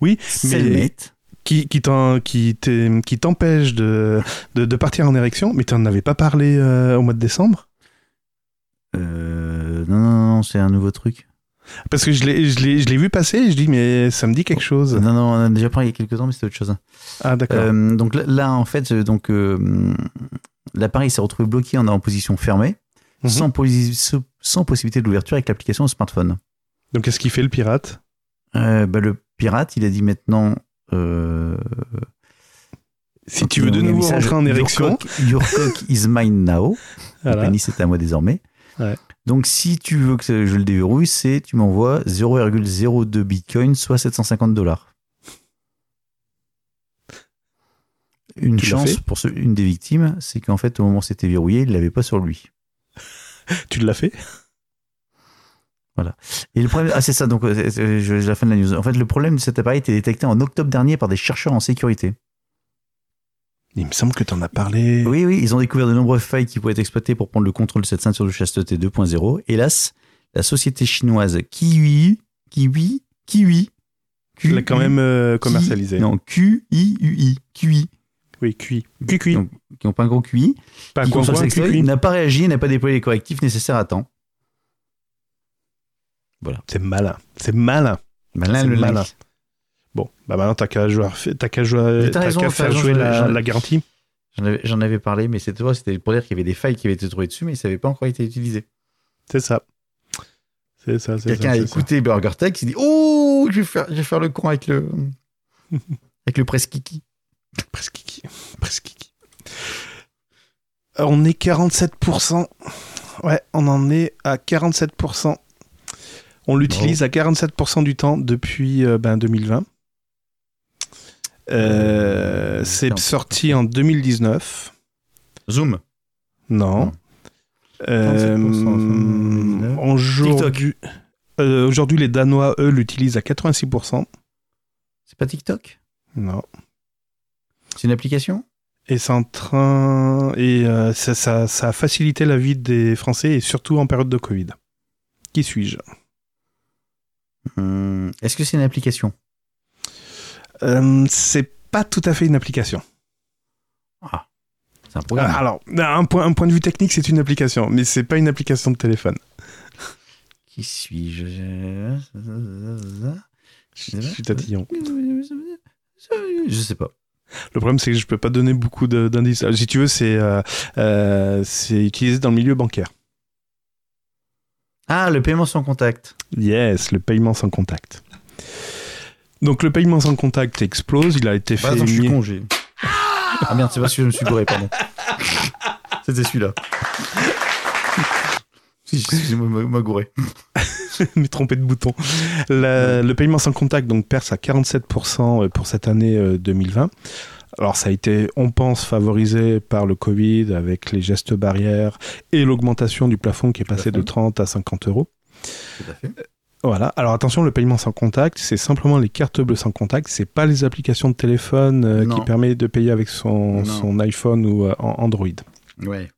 Oui, mais qui, qui t'en- qui t'es- qui t'empêchent de, de, de partir en érection, mais tu n'en avais pas parlé euh, au mois de décembre? Non, non, non, c'est un nouveau truc. Parce que je l'ai vu passer et je dis, mais ça me dit quelque chose. Non, non, on a déjà parlé il y a quelques temps, mais c'était autre chose. Ah, d'accord. Euh, donc là, là, en fait, donc euh, l'appareil s'est retrouvé bloqué en, en position fermée, Mhm. sans, posi- sans possibilité d'ouverture avec l'application au smartphone. Donc, qu'est-ce qu'il fait le pirate? Euh, bah, le pirate, il a dit maintenant. euh, Si tu veux de nouveau message, rentrer en Your érection, cock, your cock is mine now. Le voilà. pénis est à moi désormais. Ouais. Donc, si tu veux que je le déverrouille, c'est tu m'envoies 0,02 bitcoin, soit 750 dollars. Une Tu chance pour ce- une des victimes, c'est qu'en fait, au moment où c'était verrouillé, il l'avait pas sur lui. Tu l'as fait? Et le problème, ah c'est ça, donc je- la fin de la news. En fait, le problème de cet appareil était détecté en octobre dernier par des chercheurs en sécurité. Il me semble que tu en as parlé. Oui, oui, ils ont découvert de nombreuses failles qui pouvaient être exploitées pour prendre le contrôle de cette ceinture de chasteté 2.0. Hélas, la société chinoise Kiwi, Kiwi, Kiwi, Tu l'as quand même euh, commercialisé. Non, Q-I-U-I, QI, Oui, cuit. Cuit, cuit. Donc, qui n'ont pas un gros QI, Pas qui quoi, conçoit le sextoy, n'a pas réagi n'a pas déployé les correctifs nécessaires à temps. C'est malin. C'est malin. Malin le malin. Bon, bah maintenant t'as qu'à jouer, t'as qu'à jouer, Mais t'as t'as raison, qu'à t'as faire jouer j'en- la, garantie. J'en avais, j'en avais parlé, mais c'était toi, c'était pour dire qu'il y avait des failles qui avaient été trouvées dessus, mais ça n'avait pas encore été utilisé. C'est ça. C'est ça, c'est ça. Quelqu'un a c'est ça. écouté Burger Tech, il s'est dit Oh, je vais faire, je vais faire le con avec le, avec le presse kiki. Presque kiki. Presque kiki. Euh, On est 47%. Ouais, on en est à 47%. On l'utilise à 47% du temps depuis euh, ben, 2020. Euh, c'est 47%. sorti en 2019. Zoom. Non. Non. Euh, 47%, aujourd'hui, euh, aujourd'hui, les Danois, eux, l'utilisent à 86%. C'est pas TikTok? Non. C'est une application? Et c'est train. Et euh, ça, ça, ça a facilité la vie des Français, et surtout en période de Covid. Qui suis-je? Hum, Est-ce que c'est une application? Euh, c'est pas tout à fait une application. C'est un programme. Alors, un point, un point de vue technique, c'est une application, mais c'est pas une application de téléphone. Qui suis-je? Je suis tatillon. Je sais pas. Le problème, c'est que je peux pas donner beaucoup d'indices. Alors, Si tu veux, c'est euh, euh, c'est utilisé dans le milieu bancaire. Ah, le paiement sans contact. Yes, le paiement sans contact. Donc le paiement sans contact explose, il a été fait... Bah, attends, je suis con, Ah merde, c'est parce que je me suis gouré, pardon. C'était celui-là. Excusez-moi, m'a gouré. mais trompé de bouton. La- Le paiement sans contact donc perce à 47% pour cette année euh, 2020. Alors ça a été, on pense, favorisé par le Covid avec les gestes barrières et l'augmentation du plafond qui est passé de fait. 30 à 50 euros. Tout à fait. Voilà. Alors attention, le paiement sans contact, c'est simplement les cartes bleues sans contact. C'est pas les applications de téléphone euh, qui permet de payer avec son, son iPhone ou euh, Android. Ouais.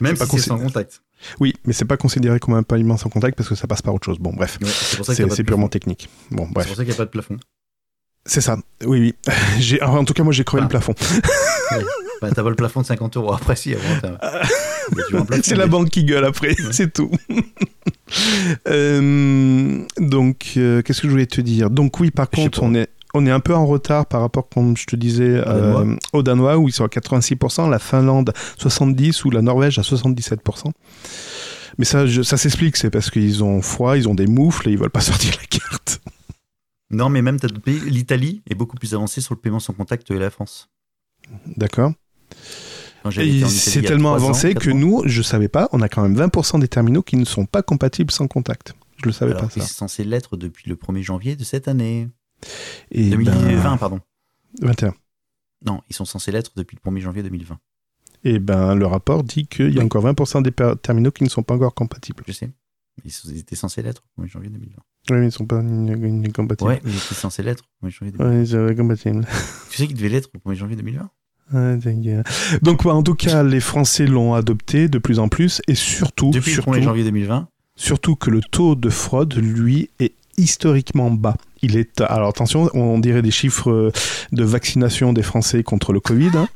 Même pas si c'est sans contact. Oui, mais c'est pas considéré comme un paiement sans contact parce que ça passe par autre chose. Bon, bref, Ouais, c'est purement technique. Bon, C'est pour ça qu'il n'y a pas de plafond. c'est ça. Oui, oui. J'ai, en tout cas, moi, j'ai crevé Ah. le plafond. Bah, t'as pas le plafond de 50 euros. Après, si, C'est la banque qui gueule après, c'est tout. Euh, donc, euh, qu'est-ce que je voulais te dire? Donc oui, par contre, on est on est un peu en retard par rapport, comme je te disais, Danois. euh, aux Danois où ils sont à 86%, la Finlande 70% ou la Norvège à 77%. Mais ça, je- ça s'explique, c'est parce qu'ils ont froid, ils ont des moufles et ils veulent pas sortir la carte. Non, mais même. L'Italie est beaucoup plus avancée sur le paiement sans contact que la France. D'accord C'est tellement ans, avancé que ans, nous, je savais pas, on a quand même 20% des terminaux qui ne sont pas compatibles sans contact. Je le savais alors, pas ça. c'est censé l'être depuis le 1er janvier de cette année. Et 2020, ben, pardon. 21. Non, ils sont censés l'être depuis le 1er janvier 2020. Et ben, le rapport dit qu'il y a Oui. encore 20% des terminaux qui ne sont pas encore compatibles. Je sais. Ils étaient censés l'être le 1er janvier 2020. Oui, mais ils ne sont pas compatibles. Ouais, ils étaient censés l'être le 1er janvier 2020. Ouais, ils sont compatibles. Tu sais qu'ils devaient l'être le 1er janvier 2020 Ouais, ta gueule. Donc, en tout cas, les Français l'ont adopté de plus en plus et surtout, Depuis surtout, le 1er janvier 2020 surtout que le taux de fraude, lui, est historiquement bas. Il est, alors attention, on dirait des chiffres de vaccination des Français contre le Covid. hein.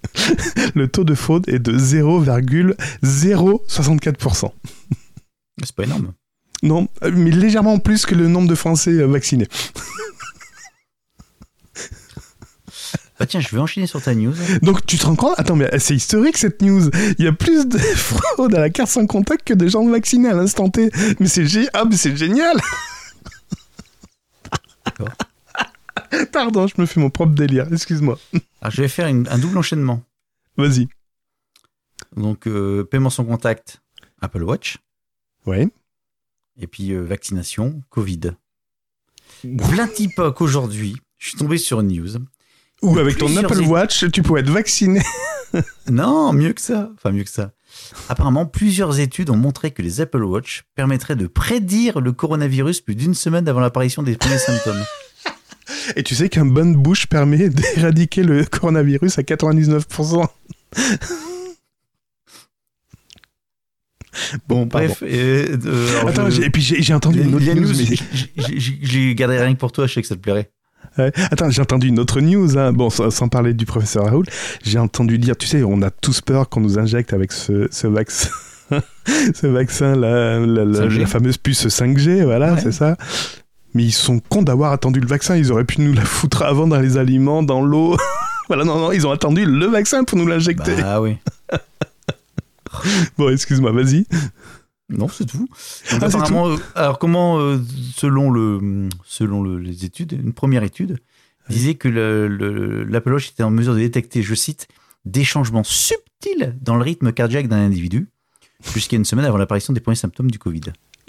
le taux de fraude est de 0,064%. C'est pas énorme. Non, mais légèrement plus que le nombre de Français vaccinés. Bah tiens, je vais enchaîner sur ta news. Donc tu te rends compte? Attends, mais c'est historique cette news. Il y a plus de fraude à la carte sans contact que de gens vaccinés à l'instant T. Mais c'est gé- ah, mais c'est génial. D'accord. Pardon, je me fais mon propre délire. Excuse-moi. Alors, je vais faire une- un double enchaînement. Vas-y. Donc, euh, paiement sans contact, Apple Watch. Ouais. Et puis, euh, vaccination, Covid. Plein d'époque aujourd'hui, je suis tombé sur une news. Ou avec ton Apple Watch, tu pourrais être vacciné. Non, mieux que ça. Enfin, mieux que ça. Apparemment, plusieurs études ont montré que les Apple Watch permettraient de prédire le coronavirus plus d'une semaine avant l'apparition des premiers symptômes. Et tu sais qu'un bonne bouche permet d'éradiquer le coronavirus à 99%. bon. Bref, euh, euh, Attends, je- et puis j'ai entendu une autre news. news, mais- j'ai- gardé rien que pour toi, je sais que ça te plairait. Ouais. Attends, j'ai entendu une autre news, hein. bon, sans, sans parler du professeur Raoul, j'ai entendu dire, tu sais, on a tous peur qu'on nous injecte avec ce, ce vaccin, ce vaccin, la, la, la- 5G. la fameuse puce 5G, voilà, Ouais. c'est ça. Mais ils sont cons d'avoir attendu le vaccin, ils auraient pu nous la foutre avant dans les aliments, dans l'eau. voilà, non, non, ils ont attendu le vaccin pour nous l'injecter. Bah oui. Bon, excuse-moi, vas-y. Non, c'est tout. Donc, Ah, apparemment, euh, alors comment, euh, selon, le, selon le- les études, une première étude disait que le- le- l'Apple Watch était en mesure de détecter, je cite, des changements subtils dans le rythme cardiaque d'un individu jusqu'à une semaine avant l'apparition des premiers symptômes du Covid.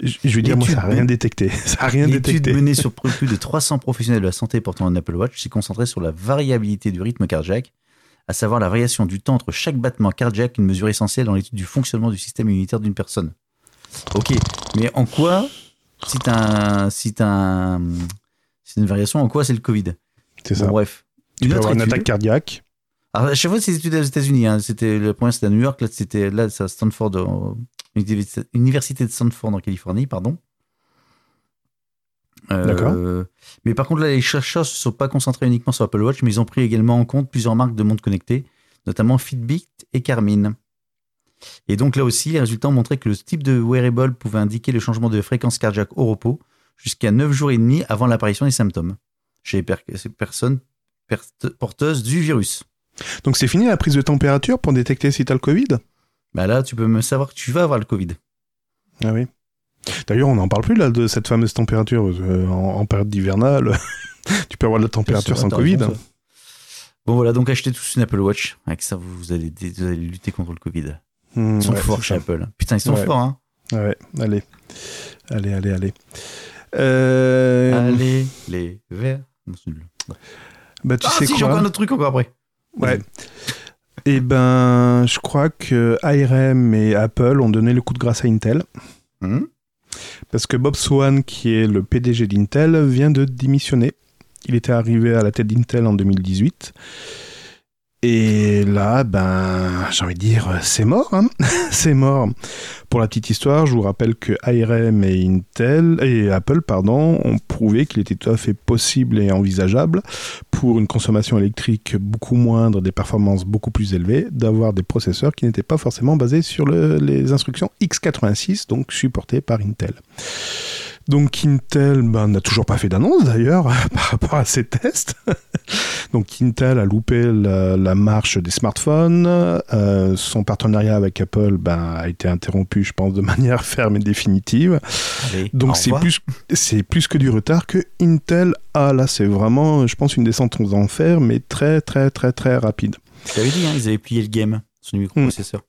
Je, je veux dire, moi, ça n'a rien détecté. Ça n'a rien L'étude menée sur plus de 300 professionnels de la santé portant un Apple Watch s'est concentrée sur la variabilité du rythme cardiaque, à savoir la variation du temps entre chaque battement cardiaque, une mesure essentielle dans l'étude du fonctionnement du système immunitaire d'une personne. Ok, mais en quoi, si t'as un, si t'as un- c'est une variation, en quoi c'est le Covid? C'est Bon, ça. bref. Tu Une peux autre avoir une étude- attaque cardiaque. alors, à chaque fois, c'est des études aux États-Unis. Hein. C'était le premier, c'était à New York. Là, c'était là, c'est à Stanford, euh, université- de Stanford en Californie, pardon. Euh, D'accord. Mais par contre, là, les chercheurs se sont pas concentrés uniquement sur Apple Watch, mais ils ont pris également en compte plusieurs marques de montres connectées, notamment Fitbit et Garmin. Et donc là aussi, les résultats ont montré que le type de wearable pouvait indiquer le changement de fréquence cardiaque au repos jusqu'à 9 jours et demi avant l'apparition des symptômes chez les per- personnes per- porteuses du virus. Donc c'est fini la prise de température pour détecter si t'as le Covid? Bah là, tu peux me savoir que tu vas avoir le Covid. Ah oui. D'ailleurs, on n'en parle plus là de cette fameuse température euh, en, en période d'hivernale. tu peux avoir de la température sans Covid. raison. Bon voilà, donc achetez tous une Apple Watch. Avec ça, vous, vous allez, vous allez lutter contre le Covid. Hmm, Ils sont ouais, forts chez ça. Apple. Putain, ils sont Ouais. forts, hein. Ouais, allez. Allez, allez, allez. Euh, Allez, les verts. Non, c'est nul. bah, tu Ah sais si, j'ai encore un autre truc encore après. Ouais. Eh ben, je crois que ARM et Apple ont donné le coup de grâce à Intel. Hum Parce que Bob Swan, qui est le PDG d'Intel, vient de démissionner. Il était arrivé à la tête d'Intel en 2018. Et là, ben, j'ai envie de dire, c'est mort. hein. c'est mort. Pour la petite histoire, je vous rappelle que ARM et Intel et Apple, pardon, ont prouvé qu'il était tout à fait possible et envisageable pour une consommation électrique beaucoup moindre, des performances beaucoup plus élevées, d'avoir des processeurs qui n'étaient pas forcément basés sur le- les instructions x86, donc supportés par Intel. Donc Intel ben, n'a toujours pas fait d'annonce d'ailleurs par rapport à ces tests. Donc Intel a loupé la, la marche des smartphones. Euh, son partenariat avec Apple ben, a été interrompu, je pense, de manière ferme et définitive. Allez, Donc c'est plus, c'est plus que du retard que Intel a. Là, c'est vraiment, je pense, une descente aux enfers, mais très, très, très, très rapide. Je t'avais dit, hein, ils avaient plié le game sur le microprocesseur.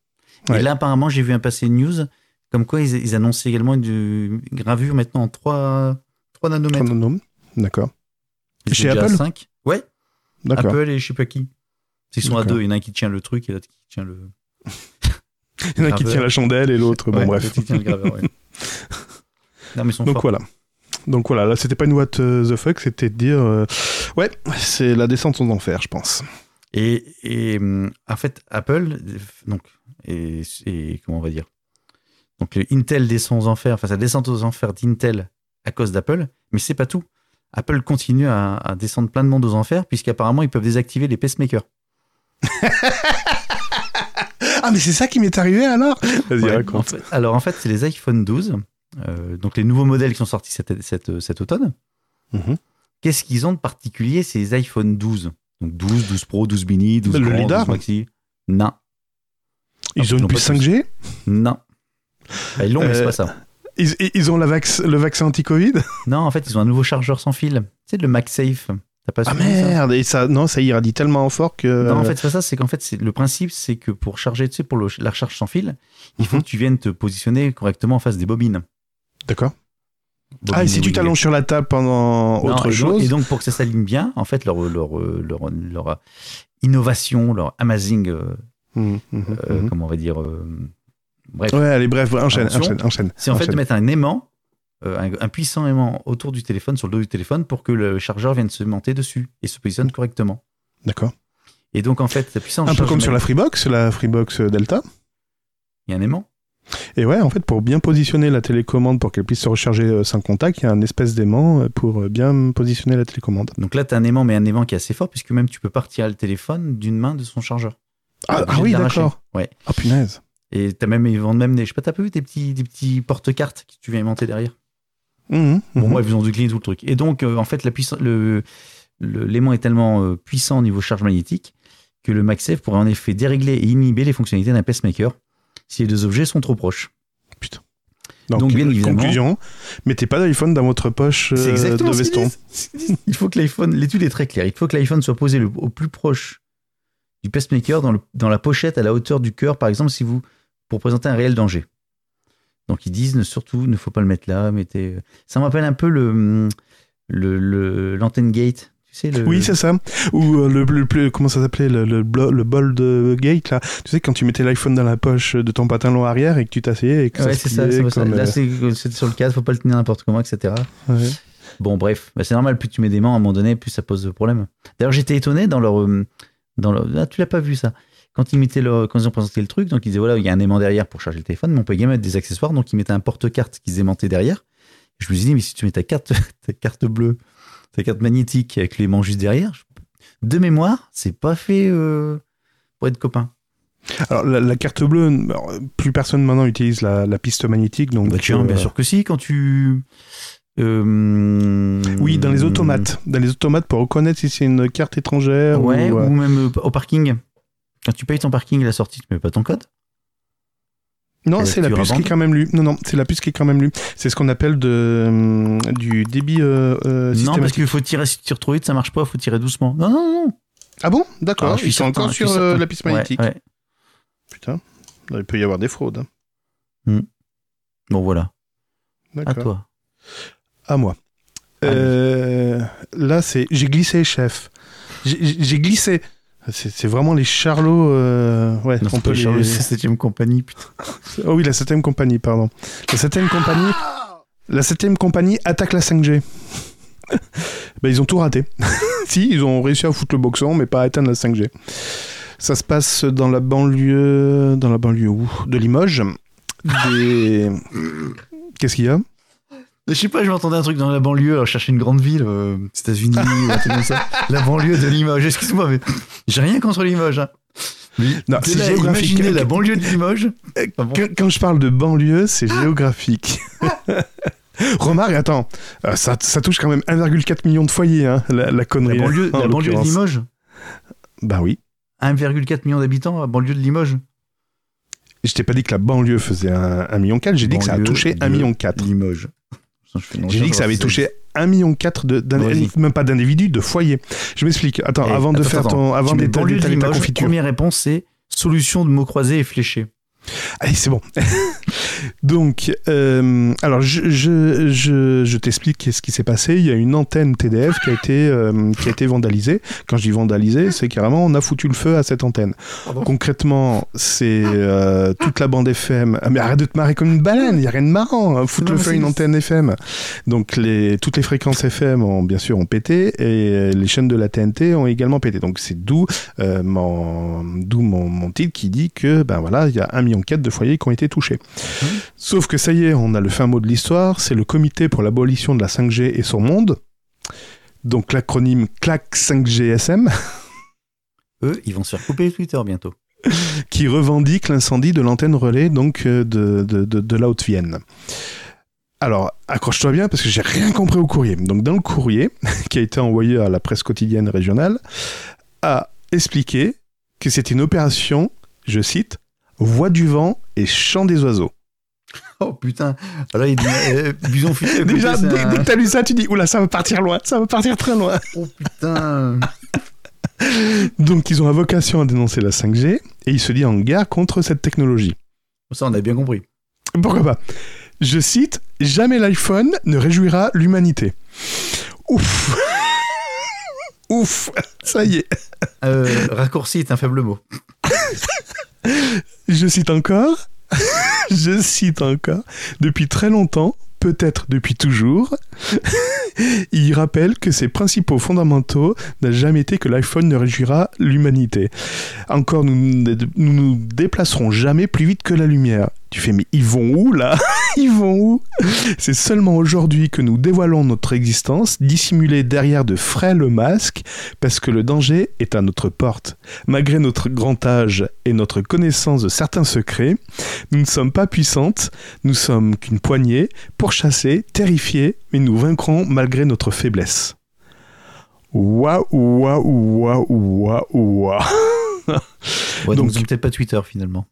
Ouais. Et là, apparemment, j'ai vu un passer une news comme quoi ils, ils annonçaient également une gravure maintenant en 3, 3 nanomètres. Chrononome. D'accord. Ils Chez Apple 5. Ouais, D'accord. Apple et je sais pas qui. Ils sont à D'accord. deux, il y en a un qui tient le truc et l'autre qui tient le. Il y en a un qui tient la chandelle et l'autre. Bon, Ouais, bref. qui tient le graveur, ouais. non, mais ils sont Donc forts. voilà. Donc voilà, là c'était pas une what the fuck, c'était de dire euh, ouais, c'est la descente aux enfers, je pense. Et, et hum, en fait, Apple, donc, et, et comment on va dire Donc, le Intel descend aux enfers, enfin, ça descend aux enfers d'Intel à cause d'Apple, mais c'est pas tout. Apple continue à, à descendre plein de monde aux enfers, puisqu'apparemment, ils peuvent désactiver les pacemakers. Ah mais c'est ça qui m'est arrivé alors? Vas-y Ouais, en raconte. fait- alors, en fait, c'est les iPhone 12, euh, donc les nouveaux modèles qui sont sortis cet, cet- cet automne. Mhm. Qu'est-ce qu'ils ont de particulier, ces iPhone 12 Donc 12, 12 Pro, 12 mini, 12 Le grand, lidar 12 maxi. Non, Ils ont une puce tous. 5G non. Bah, ils l'ont, mais c'est Euh, pas ça. ils, ils ont la vax- le vaccin anti-Covid? Non, en fait, ils ont un nouveau chargeur sans fil. Tu sais, le MagSafe. T'as pas Ah suivi ça? merde, et ça non, ça irradie tellement fort que Non, en fait, c'est pas ça. C'est qu'en fait, c'est le principe, c'est que pour charger, tu sais, pour le- la recharge sans fil, il faut Mhm. que tu viennes te positionner correctement en face des bobines. D'accord. Ah, et si tu t'allonges sur la table pendant Non, autre et donc- chose Et donc, pour que ça s'aligne bien, en fait, leur, leur, euh, leur, leur, euh, innovation, leur amazing, euh, mhm, euh, mhm. comment on va dire, euh, bref, Ouais, allez, bref, enchaîne, enchaîne, enchaîne. c'est en fait de mettre un aimant, euh, un, un puissant aimant autour du téléphone, sur le dos du téléphone, pour que le chargeur vienne se monter dessus et se positionne correctement. D'accord. Et donc, en fait, la puissance. Un peu comme sur la Freebox, la Freebox Delta. Il y a un aimant. Et ouais, en fait, pour bien positionner la télécommande pour qu'elle puisse se recharger euh, sans contact, il y a un espèce d'aimant euh, pour euh, bien positionner la télécommande. Donc là, tu as un aimant, mais un aimant qui est assez fort, puisque même tu peux partir le téléphone d'une main de son chargeur. Ah, ah oui, d'accord. Ouais. Ah punaise. Et t'as même, ils vendent même des, je sais pas, t'as pas vu des petits, des petits porte-cartes que tu viens aimanter derrière? Mhm, Bon, mhm. bref, ils ont décliné tout le truc. Et donc, euh, en fait, la puissance, le, l'aimant est tellement euh, puissant au niveau charge magnétique que le MagSafe pourrait en effet dérégler et inhiber les fonctionnalités d'un pacemaker si les deux objets sont trop proches. Donc, donc, bien évidemment- conclusion, mettez pas d'iPhone dans votre poche euh, exactement de veston. disent, Il faut que l'iPhone, l'étude est très claire, il faut que l'iPhone soit posé le- au plus proche du pacemaker dans, le- dans la pochette à la hauteur du cœur, par exemple, si vous, pour présenter un réel danger. Donc ils disent, ne, surtout, ne faut pas le mettre là, mettez. Ça me rappelle un peu le, le, le- l'antenne gate. Tu sais, le, Oui, c'est ça. Ou euh, le, le, comment ça s'appelait le, le, bol de gate là. Tu sais quand tu mettais l'iPhone dans la poche de ton pantalon arrière et que tu t'asseyais et que Ouais, ça c'est ça. Là, euh, c'est, sur le cadre, faut pas le tenir n'importe comment, etc. ouais. Bon, bref, bah, c'est normal, plus tu mets des mains à un moment donné, plus ça pose de problème. D'ailleurs, j'étais étonné dans leur. euh, Dans leur ah, tu l'as pas vu ça quand ils, mettaient leur- quand ils ont présenté le truc, donc ils disaient voilà, il y a un aimant derrière pour charger le téléphone, mais on peut également mettre des accessoires, donc ils mettaient un porte-carte qu'ils aimantaient derrière. Je me suis dit, mais si tu mets ta carte, ta carte bleue, ta carte magnétique avec l'élément juste derrière, de mémoire, c'est pas fait euh, pour être copain. Alors, la, la carte bleue, plus personne maintenant utilise la, la piste magnétique. Donc, Bah tiens, euh, bien sûr que si, quand tu. euh, Oui, dans les automates. Dans les automates pour reconnaître si c'est une carte étrangère Ouais, ou. ou même au parking. Quand tu payes ton parking à la sortie, tu mets pas ton code? Non, Euh, c'est la puce qui est quand même lue. Non, non, c'est la puce qui est quand même lue. C'est ce qu'on appelle de, hum, du débit euh, euh, non, parce qu'il faut tirer, si tu tires trop vite, ça marche pas, faut tirer doucement. Non, non, non. Ah bon? D'accord, Ah, ils sont encore sur euh, la piste magnétique. ouais. Putain, il peut y avoir des fraudes. hein. Bon, voilà. À toi. À moi. Euh, là, c'est. J'ai glissé, chef. J'ai glissé. C'est vraiment les charlots. euh, Ouais, Non, on peut les. Charles, c'est 7ème compagnie, putain. Oh oui, la 7ème compagnie, pardon. La 7ème compagnie. La 7ème compagnie attaque la 5G. ben, ils ont tout raté. si, ils ont réussi à foutre le boxon, mais pas à atteindre la 5G. Ça se passe dans la banlieue. Dans la banlieue où? De Limoges. Des. Qu'est-ce qu'il y a? Je sais pas, je m'entendais un truc dans la banlieue, alors je cherchais une grande ville, euh, États-Unis ou un truc comme ça. La banlieue de Limoges, excuse-moi, mais j'ai rien contre Limoges. Hein. Mais Non, c'est là, géographique. Imaginez la banlieue de Limoges. Ah bon Quand, quand je parle de banlieue, c'est géographique. Remarque, attends, euh, ça, ça touche quand même 1,4 million de foyers, hein, la, la connerie. La banlieue, hein, en la banlieue de. Limoges Bah oui. 1,4 million d'habitants, la banlieue de Limoges Je t'ai pas dit que la banlieue faisait 1,4 million, j'ai dit que ça a touché de 1,4 million. Limoges. J'ai dit que ça avait touché 1,4 million de, même pas d'individus, de foyers. Je m'explique. Attends, Eh, avant de attends, faire attends. ton, avant de d'étaler ta confiture. Première réponse, c'est solution de mots croisés et fléchés. Allez, c'est bon. Donc, euh, alors, je, je, je, je t'explique ce qui s'est passé. Il y a une antenne TDF qui a été, euh, qui a été vandalisée. Quand je dis vandalisée, c'est carrément on a foutu le feu à cette antenne. Concrètement, c'est euh, toute la bande FM. Ah, mais arrête de te marrer comme une baleine, il n'y a rien de marrant. hein, foutre Non, le feu à une antenne FM. Donc, les, toutes les fréquences FM ont bien sûr ont pété et les chaînes de la TNT ont également pété. Donc, c'est d'où mon, mon, mon titre qui dit que ben voilà, il y a 1,4 million de foyers qui ont été touchés. Sauf que ça y est, on a le fin mot de l'histoire, c'est le comité pour l'abolition de la 5G et son monde. Donc l'acronyme CLAC 5GSM Eux, ils vont se faire couper Twitter bientôt. qui revendique l'incendie de l'antenne relais donc euh, de, de, de, de la Haute-Vienne. Alors, accroche-toi bien parce que j'ai rien compris au courrier. Donc, dans le courrier qui a été envoyé à la presse quotidienne régionale, a expliqué que c'était une opération, je cite, voix du vent et chant des oiseaux. Oh putain, alors il dit euh, Bison futé à côté, Déjà, dès, un- dès que t'as lu ça, tu dis, oula, ça va partir loin, ça va partir très loin. Oh putain Donc, ils ont la vocation à dénoncer la 5G et ils se disent en guerre contre cette technologie. Ça, on a bien compris. Pourquoi pas Je cite Jamais l'iPhone ne réjouira l'humanité. Ouf Ouf Ça y est. Euh, raccourci est un faible mot. Je cite encore Je cite encore Depuis très longtemps, peut-être depuis toujours, il rappelle que ses principaux fondamentaux n'a jamais été que l'iPhone ne réjouira l'humanité. Encore, nous ne nous, nous déplacerons jamais plus vite que la lumière. Tu fais, mais ils vont où là? Ils vont où? C'est seulement aujourd'hui que nous dévoilons notre existence, dissimulée derrière de frêles masques, parce que le danger est à notre porte. Malgré notre grand âge et notre connaissance de certains secrets, nous ne sommes pas puissantes, nous sommes qu'une poignée, pourchassées, terrifiées, mais nous vaincrons malgré notre faiblesse. Waouh, waouh, waouh, waouh, waouh. Ouais, donc, Donc- peut-être pas Twitter finalement.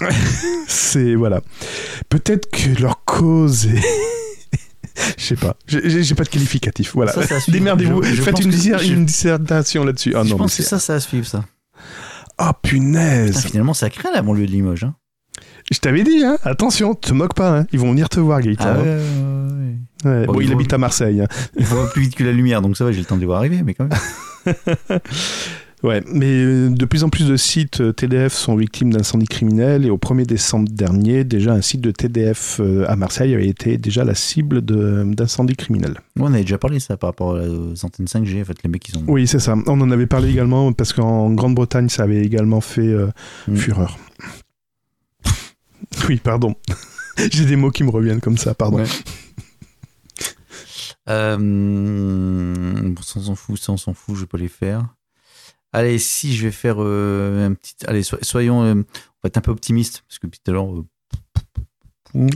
C'est voilà. Peut-être que leur cause est. Je sais pas. J'ai- pas de qualificatif. Voilà. Démerdez-vous. Faites une, je- dissertation là-dessus. Ah je non, pense que ça, ça à suivre ça. Ah Putain, punaise. finalement, ça crée la banlieue de Limoges. Hein. Je t'avais dit, hein. Attention, te moque pas. Hein. Ils vont venir te voir, Gaëtan. Ah ouais, hein. ouais. Bon, Bon, il habite à Marseille. hein. Il va plus vite que la lumière, donc ça va, j'ai le temps de les voir arriver, mais quand même. Ouais, mais euh, de plus en plus de sites euh, TDF sont victimes d'incendies criminels et au 1er décembre dernier, déjà un site de TDF euh, à Marseille avait été déjà la cible de- d'incendies criminels. On avait déjà parlé de ça par rapport aux antennes 5G. En fait, les mecs, ils ont. Oui, c'est ça. On en avait parlé également parce qu'en Grande-Bretagne, ça avait également fait euh, Mm. fureur. Oui, pardon. J'ai des mots qui me reviennent comme ça, pardon. Ouais. Euh, bon, ça, on s'en fout, ça, on s'en fout, je vais pas les faire. Allez, si, je vais faire euh, un petit. Allez, so- soyons. euh, on va être un peu optimiste, parce que depuis tout à l'heure.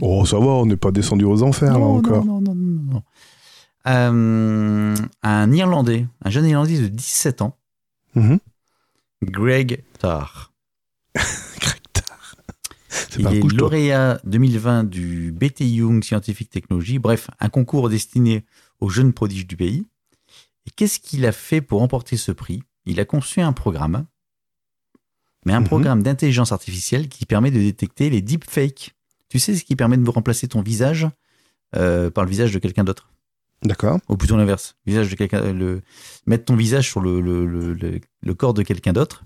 Oh, ça va, on n'est pas descendu aux enfers là encore. non, non, non, non, non. Euh, un Irlandais, un jeune Irlandais de 17 ans, Mhm. Greg Tarr. Greg Tarr. C'est Il est lauréat 2020 du BT Young Scientific Technology, bref, un concours destiné aux jeunes prodiges du pays. Et qu'est-ce qu'il a fait pour remporter ce prix? Il a conçu un programme, mais un Mhm. programme d'intelligence artificielle qui permet de détecter les deepfakes. Tu sais ce qui permet de remplacer ton visage euh, par le visage de quelqu'un d'autre? D'accord. Ou plutôt l'inverse, visage de quelqu'un, le, mettre ton visage sur le, le, le, le- le corps de quelqu'un d'autre.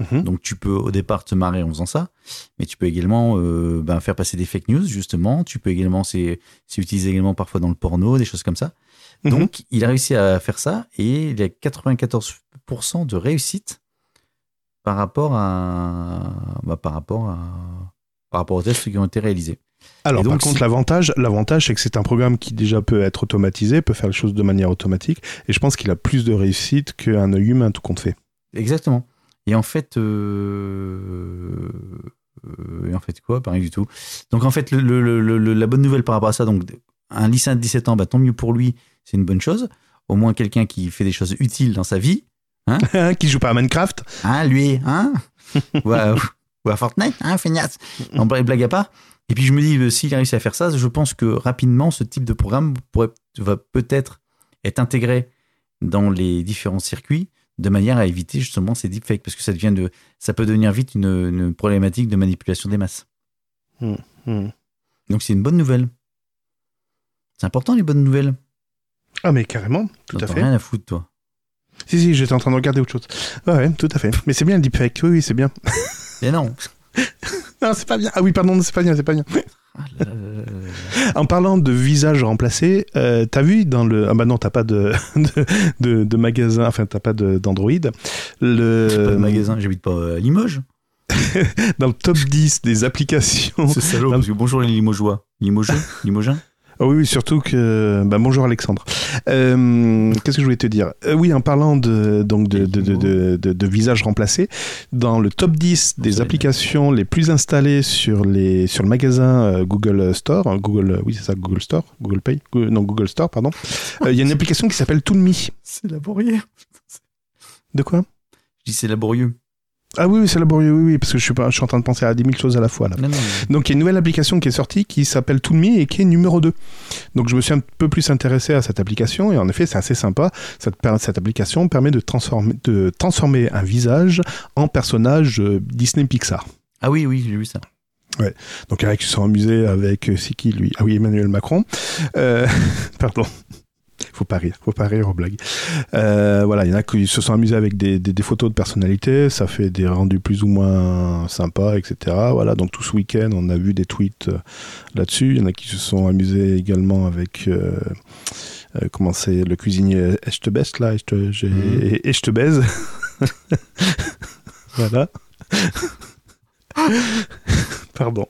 Mhm. Donc tu peux au départ te marrer en faisant ça, mais tu peux également euh, ben, faire passer des fake news justement. Tu peux également, c'est utilisé également parfois dans le porno, des choses comme ça. Mhm. Donc il a réussi à faire ça et il a 94% de réussite par rapport à, bah, par rapport à, par rapport aux tests qui ont été réalisés. Alors, donc, par contre, l'avantage, l'avantage, c'est que c'est un programme qui déjà peut être automatisé, peut faire les choses de manière automatique, et je pense qu'il a plus de réussite qu'un œil humain, tout compte fait. Exactement. Et en fait, euh, et en fait quoi? Pas rien du tout. Donc en fait, le, le- le- le- la bonne nouvelle par rapport à ça, donc un lycéen de 17 ans, bah, tant mieux pour lui, c'est une bonne chose. Au moins quelqu'un qui fait des choses utiles dans sa vie. qui joue pas à Minecraft Hein, lui, hein ou, à, ou à Fortnite, hein, feignasse Non, blague, à part. Et puis je me dis, euh, s'il a réussi à faire ça, je pense que rapidement, ce type de programme pourrait, va peut-être être intégré dans les différents circuits de manière à éviter justement ces deepfakes, parce que ça, devient de, ça peut devenir vite une, une problématique de manipulation des masses. Hmm. Donc c'est une bonne nouvelle. C'est important les bonnes nouvelles. Ah, mais carrément, tout à fait. rien à foutre, toi. Si, si, j'étais en train de regarder autre chose. Ouais, ouais, tout à fait. Mais c'est bien le deepfake, oui, oui, c'est bien. Mais non. Non, c'est pas bien. Ah oui, pardon, c'est pas bien, c'est pas bien. Ah. En parlant de visage remplacé, euh, t'as vu dans le... Ah bah non, t'as pas de, de, de, de magasin, enfin, t'as pas d'Android. Le... Pas de magasin, j'habite pas à Limoges. Dans le top 10 des applications C'est salaud, parce que bonjour les Limogeois. Limoges Limogins Ah oui, surtout que. Bah, bonjour Alexandre. Euh, Qu'est-ce que je voulais te dire? Euh, Oui, en parlant de, donc de, de, de, de, visages remplacés, dans le top 10 des applications les plus installées sur, les, sur le magasin euh, Google Store, hein, Google, oui, c'est ça, Google Store, Google Pay, non, Google Store, pardon, euh, il y a une application qui s'appelle Toonme. C'est laborieux. De quoi? Je dis c'est laborieux. Ah oui, oui, c'est laborieux, oui, oui, parce que je suis, pas, je suis en train de penser à 10 000 choses à la fois là. Non, non. Donc il y a une nouvelle application qui est sortie qui s'appelle Toonme et qui est numéro 2. Donc je me suis un peu plus intéressé à cette application et en effet c'est assez sympa. Cette, cette application permet de transformer, de transformer un visage en personnage euh, Disney Pixar. Ah oui, oui, j'ai vu ça. Donc il y en a qui se sont amusés avec euh, c'est qui lui Ah oui Emmanuel Macron. Euh, pardon. Faut pas rire, faut pas rire aux blagues. Euh, voilà, il y en a qui se sont amusés avec des, des- des photos de personnalité, ça fait des rendus plus ou moins sympas, etc. Voilà, donc tout ce week-end, on a vu des tweets euh, là-dessus. Il y en a qui se sont amusés également avec euh, euh, comment c'est le cuisinier Et je te baisse là, et je te, j'ai- et- et je te baise. voilà. Pardon.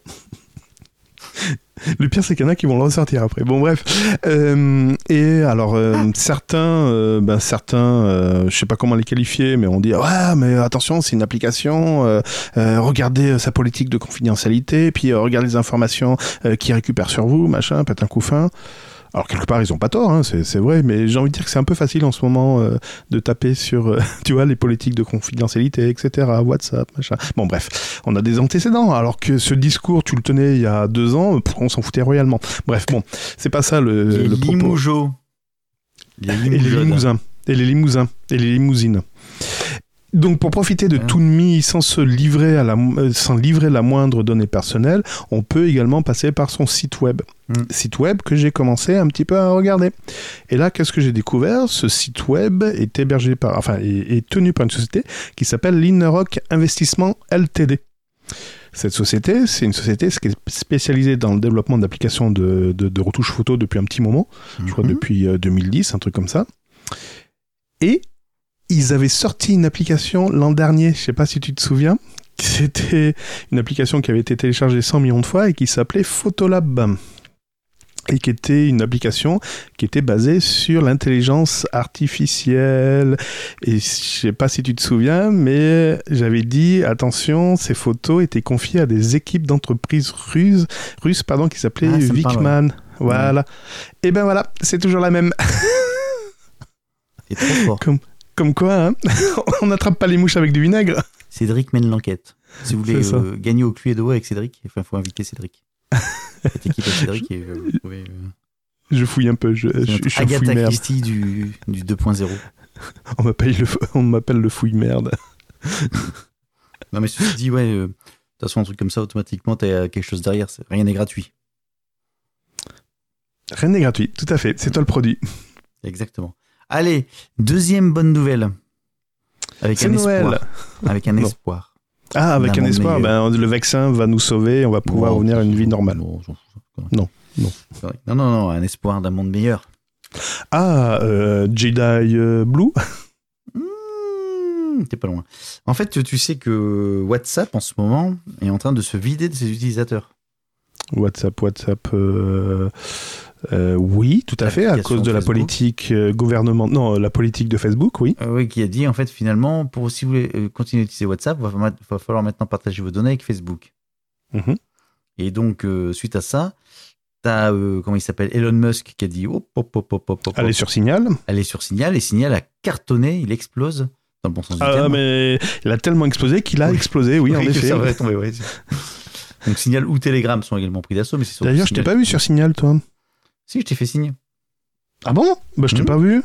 Le pire, c'est qu'il y en a qui vont le ressortir après. Bon, bref. Euh, et alors, euh, certains, euh, ben, certains, je sais pas comment les qualifier, mais on dit ouais, mais attention, c'est une application. regardez sa politique de confidentialité, puis regardez les informations qu'il récupère sur vous, machin, pète un coup fin. Alors quelque part ils ont pas tort, hein, c'est vrai, mais j'ai envie de dire que c'est un peu facile en ce moment euh, de taper sur, euh, tu vois, les politiques de confidentialité, etc. WhatsApp, machin. Bon bref, on a des antécédents. Alors que ce discours, tu le tenais il y a deux ans, pff, on s'en foutait royalement. Bref, bon, c'est pas ça le, le propos. Les limousins. Et les limousins. Et les limousines. Donc, pour profiter de. Toonme sans se livrer à la, euh, sans livrer la moindre donnée personnelle, on peut également passer par son site web. Mm. Site web que j'ai commencé un petit peu à regarder. Et là, qu'est-ce que j'ai découvert? Ce site web est hébergé par, enfin, est, est tenu par une société qui s'appelle Linerock Investissement Ltd. Cette société, c'est une société qui est spécialisée dans le développement d'applications de, de, de retouche photo depuis un petit moment je crois Mhm. depuis euh, 2010, un truc comme ça. Et ils avaient sorti une application l'an dernier, je sais pas si tu te souviens, c'était une application qui avait été téléchargée 100 millions de fois et qui s'appelait Photolab. et qui était une application qui était basée sur l'intelligence artificielle. Et je sais pas si tu te souviens, mais j'avais dit attention, ces photos étaient confiées à des équipes d'entreprises russes, russes pardon, qui s'appelaient Ah. Voilà. Et ben voilà, c'est toujours la même. C'est trop fort. Comme quoi, hein on n'attrape pas les mouches avec du vinaigre. Cédric mène l'enquête. Si vous voulez euh, gagner au cul et de avec Cédric, il faut inviter Cédric. Cette équipe Cédric et euh, vous pouvez. euh, Je fouille un peu, je, je, je Agatha fouille merde. Christie du, du 2.0. On m'appelle le, on m'appelle le fouille merde. Non, mais ceci dit, ouais, euh, de toute façon, un truc comme ça, automatiquement, t'as quelque chose derrière. Rien n'est gratuit. Rien n'est gratuit, tout à fait. C'est toi le produit. Exactement. Allez, deuxième bonne nouvelle. Avec un Noël. espoir. Avec un espoir. Ah, avec un espoir, ben, le vaccin va nous sauver, on va pouvoir Non, revenir à une vie normale. Non, Non, non. Correct. Non, non, non, un espoir d'un monde meilleur. Ah, euh, Jedi euh, Blue? Mmh, T'es pas loin. En fait, tu sais que WhatsApp, en ce moment, est en train de se vider de ses utilisateurs. WhatsApp, WhatsApp, euh, euh, oui, tout à fait, à cause de la Facebook. politique euh, gouvernement, non, la politique de Facebook, oui. Euh, oui, qui a dit, en fait, finalement, pour si vous voulez euh, continuer à utiliser WhatsApp, il va, va falloir maintenant partager vos données avec Facebook. Mhm. Et donc, euh, suite à ça, t'as, euh, comment il s'appelle, Elon Musk qui a dit, hop, hop, hop, hop, hop, Allez sur Signal. est sur Signal, et Signal a cartonné, il explose, dans le bon sens du Ah, terme. mais il a tellement explosé qu'il a Oui. explosé, oui, en que effet. ça va tomber, ouais. Donc Signal ou Telegram sont également pris d'assaut, mais c'est D'ailleurs, je t'ai pas vu sur Signal, toi. Si, je t'ai fait signe. Ah bon? Bah, je t'ai Mhm. pas vu.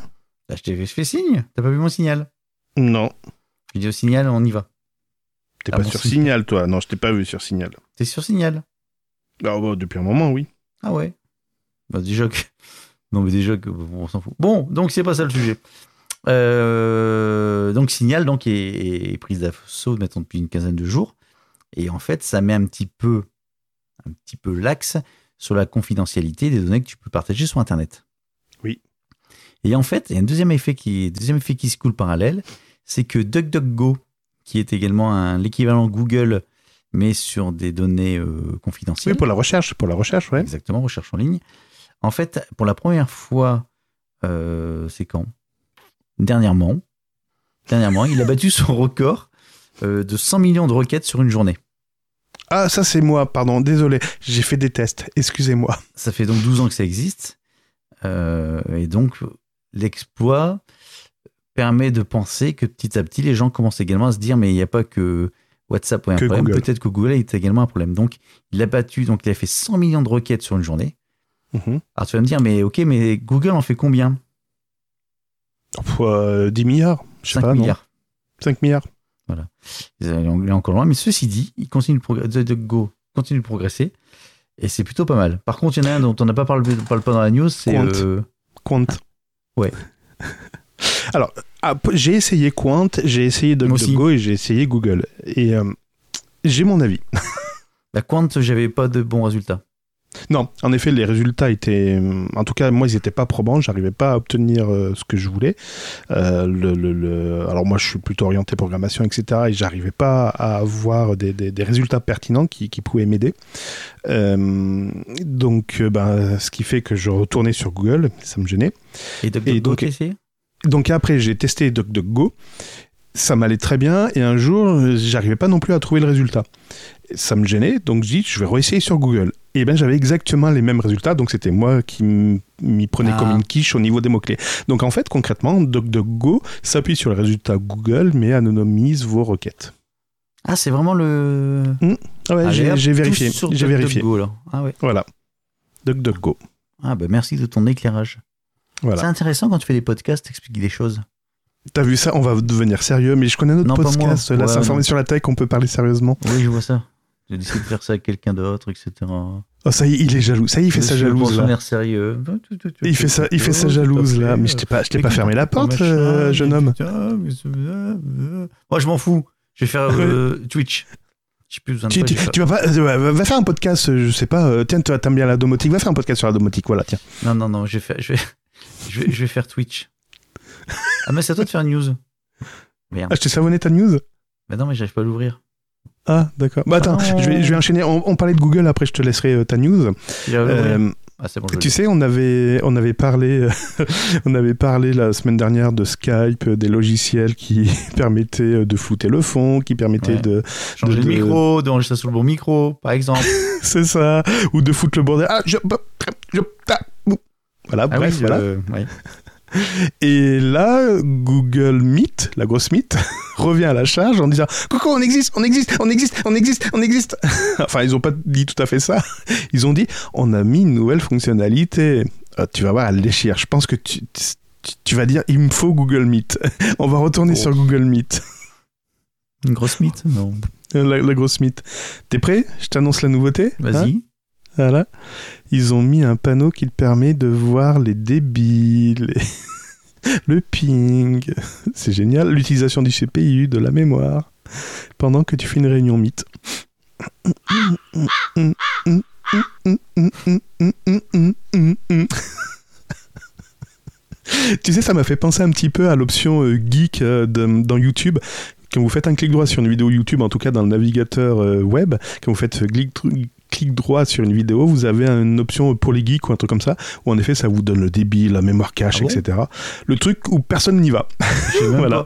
Bah, je t'ai fait signe. T'as pas vu mon signal? Non, Je dis au signal, on y va. t'es Ah pas bon, sur si. Signal, toi. Non, je t'ai pas vu sur Signal. T'es sur signal Ah, bah, depuis un moment, oui. Ah ouais Bah déjà que... Non mais déjà que... bon, on s'en fout. Bon, donc c'est pas ça le sujet. Euh, donc Signal donc est, est prise d'assaut maintenant depuis une quinzaine de jours. Et en fait, ça met un petit peu, un petit peu l'axe sur la confidentialité des données que tu peux partager sur Internet. Oui. Et en fait, il y a un deuxième effet qui, deuxième effet qui se coule parallèle, c'est que DuckDuckGo, qui est également l'équivalent Google, mais sur des données euh, confidentielles. Oui, pour la recherche, pour la recherche, ouais. Exactement, recherche en ligne. En fait, pour la première fois, euh, c'est quand? Dernièrement. Dernièrement, il a battu son record euh, de 100 millions de requêtes sur une journée. Ah, ça c'est moi, pardon, désolé. J'ai fait des tests, excusez-moi. Ça fait donc 12 ans que ça existe. Euh, et donc, l'exploit permet de penser que petit à petit, les gens commencent également à se dire, mais il n'y a pas que WhatsApp ou un Que problème, Google. peut-être que Google est également un problème. Donc, il a battu, donc il a fait 100 millions de requêtes sur une journée. Mhm. Alors tu vas me dire, mais ok, mais Google en fait combien? Pff, euh, 10 milliards Je sais 5 pas, milliards. non 5 milliards. Il est encore loin, mais ceci dit, il continue de, Go continue de progresser et c'est plutôt pas mal. Par contre, il y en a un dont on n'a pas parlé, parle pas dans la news, c'est Quant. euh, Quant. Ouais. Alors, ah, j'ai essayé Quant, j'ai essayé. DuckDuckGo et j'ai essayé Google. Et euh, j'ai mon avis. la Quant, j'avais pas de bons résultats. Non, en effet, les résultats étaient. euh, En tout cas, moi, ils n'étaient pas probants. J'arrivais pas à obtenir euh, ce que je voulais. Euh, le, le- le- Alors, moi, je suis plutôt orienté programmation, etc. Et j'arrivais pas à avoir des, des- des résultats pertinents qui, qui pouvaient m'aider. Euh, donc, ben, ce qui fait que je retournais sur Google. Ça me gênait. Et DuckDuckGo, donc- essayé Donc après, j'ai testé DuckDuckGo. Ça m'allait très bien et un jour, j'arrivais pas non plus à trouver le résultat. Ça me gênait, donc je dis, je vais réessayer sur Google. Et ben, j'avais exactement les mêmes résultats, donc c'était moi qui m'y prenais Ah. comme une quiche au niveau des mots-clés. Donc en fait, concrètement, DuckDuckGo s'appuie sur les résultats Google, mais anonymise vos requêtes. Ah, c'est vraiment le. Ah ouais, j'ai vérifié. J'ai vérifié. DuckDuckGo, là. Ah ouais. Voilà. DuckDuckGo. Ah bah merci de ton éclairage. Voilà. C'est intéressant quand tu fais des podcasts, t'expliques des choses. T'as vu ça? On va devenir sérieux, mais je connais notre Non, podcast. Là, Ouais, informé sur la tech, on peut parler sérieusement. Oui, je vois ça. J'ai décidé de faire ça avec quelqu'un d'autre, etc. Oh, ça y est, il est jaloux. Ça y est, il fait sa jalouse, là. pensionnaire sérieux. Il fait ça, il fait sa jalouse là. Mais je t'ai pas, je t'ai pas fermé la porte, euh, jeune homme. Moi, je m'en fous. Je vais faire euh, Twitch. J'ai plus besoin de Tu, tu- tu vas pas, euh, va faire un podcast, euh, je sais pas. euh, tiens, toi, t'aimes bien la domotique, va faire un podcast sur la domotique. Voilà, tiens. Non, non, non, je vais faire, je vais, je vais, je vais faire Twitch. Ah, mais c'est à toi de faire une news. Merde. Ah, je t'ai savonné ta news. Mais non, mais j'arrive pas à l'ouvrir. Ah, d'accord. Bah attends, je vais, je vais enchaîner. On, on parlait de Google. Après, je te laisserai euh, ta news. Euh, Ah, bon, Tu sais, on avait, on avait parlé, on avait parlé la semaine dernière de Skype, euh, des logiciels qui permettaient euh, de flouter le fond, qui permettaient Ouais. de, Changer de- le micro, d'enregistrer sur le bon micro, par exemple. c'est ça, ou de foutre le bordel. Ah, je, je- ah, voilà, Ah bref, oui, voilà. euh, ouais. Et là, Google Meet, la grosse Meet, revient à la charge en disant Coucou, on existe, on existe, on existe, on existe, on existe. enfin, ils ont pas dit tout à fait ça. Ils ont dit On a mis une nouvelle fonctionnalité. Ah, tu vas voir, elle déchire. Je pense que tu, tu, tu vas dire Il me faut Google Meet. on va retourner Oh. sur Google Meet. Une grosse mythe Non. La, la grosse Meet. T'es prêt? Je t'annonce la nouveauté Hein? Vas-y. Voilà. Ils ont mis un panneau qui permet de voir les débits, le ping. C'est génial. L'utilisation du CPU, de la mémoire, pendant que tu fais une réunion Meet. Tu sais, ça m'a fait penser un petit peu à l'option euh, geek euh, dans YouTube. Quand vous faites un clic droit sur une vidéo YouTube, en tout cas dans le navigateur euh, web, quand vous faites clic, clic droit sur une vidéo, vous avez une option pour les geeks ou un truc comme ça, où en effet ça vous donne le débit, la mémoire cache, Ah bon etc. Le truc où personne n'y va. Voilà.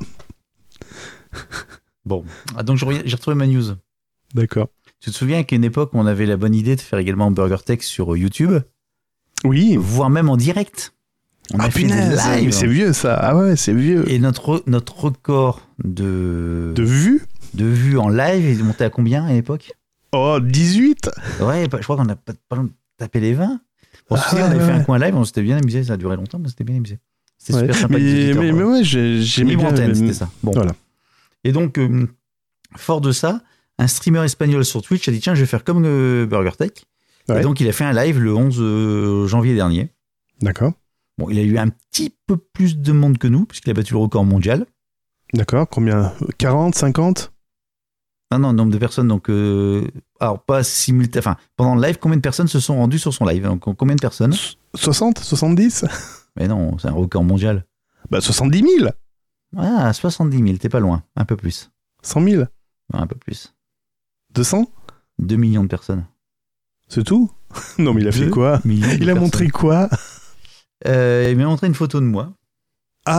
Bon. Ah, donc j'ai retrouvé ma news. D'accord. Tu te souviens qu'à une époque, on avait la bonne idée de faire également Burger Tech sur YouTube, Oui. voire même en direct. On ah a fait des lives. c'est vieux ça. Ah ouais, c'est vieux. Et notre, notre record de, De vue de vues en live est monté à combien à l'époque? Oh, 18 Ouais, je crois qu'on a pas, pas tapé les 20. Bon, Ah on ouais, avait fait ouais. un coin live, on s'était bien amusé, ça a duré longtemps, mais c'était bien amusé. C'était Ouais. super sympa. mais, mais, mais ouais, j'ai- bien. antenne, c'était ça. Bon. Voilà. Et donc, euh, fort de ça, un streamer espagnol sur Twitch a dit tiens, je vais faire comme euh, Burger Tech. Et donc, il a fait un live le 11 euh, janvier dernier. D'accord. Bon, il a eu un petit peu plus de monde que nous, puisqu'il a battu le record mondial. D'accord. Combien? 40, 50 Non, non, nombre de personnes, donc. euh, alors, pas simultané. Enfin, pendant le live, combien de personnes se sont rendues sur son live Donc, combien de personnes? 60 70 Mais non, c'est un record mondial. Bah 70 000 Ah, 70 000, t'es pas loin. Un peu plus. 100 000 Ouais, un peu plus. 200 2 millions de personnes. C'est tout? Non mais il a fait quoi? Il a personnes. montré quoi? Euh, il m'a montré une photo de moi. Ah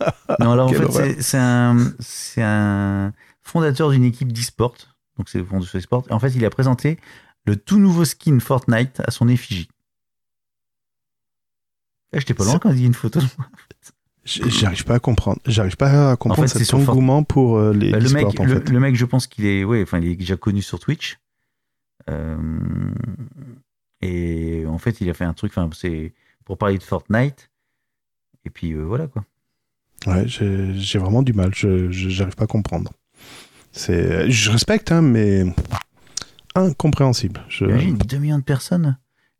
Non, alors en fait, c'est- un, c'est un fondateur d'une équipe d'e-sport. Donc, c'est le fond de sport. Et en fait, il a présenté le tout nouveau skin Fortnite à son effigie. Eh, J'étais pas loin quand il dit une photo de moi. J- J'arrive pas à comprendre. J'arrive pas à comprendre fait, c'est cet engouement pour euh, les Bah, le, mec, en le, fait. le mec, je pense qu'il est, ouais, enfin, il est déjà connu sur Twitch. Euh, et en fait, il a fait un truc, enfin, c'est pour parler de Fortnite. Et puis euh, voilà quoi. Ouais, j'ai vraiment du mal. Je j'arrive pas à comprendre. C'est, je respecte, hein, mais incompréhensible. Je... Imagine 2 millions de personnes.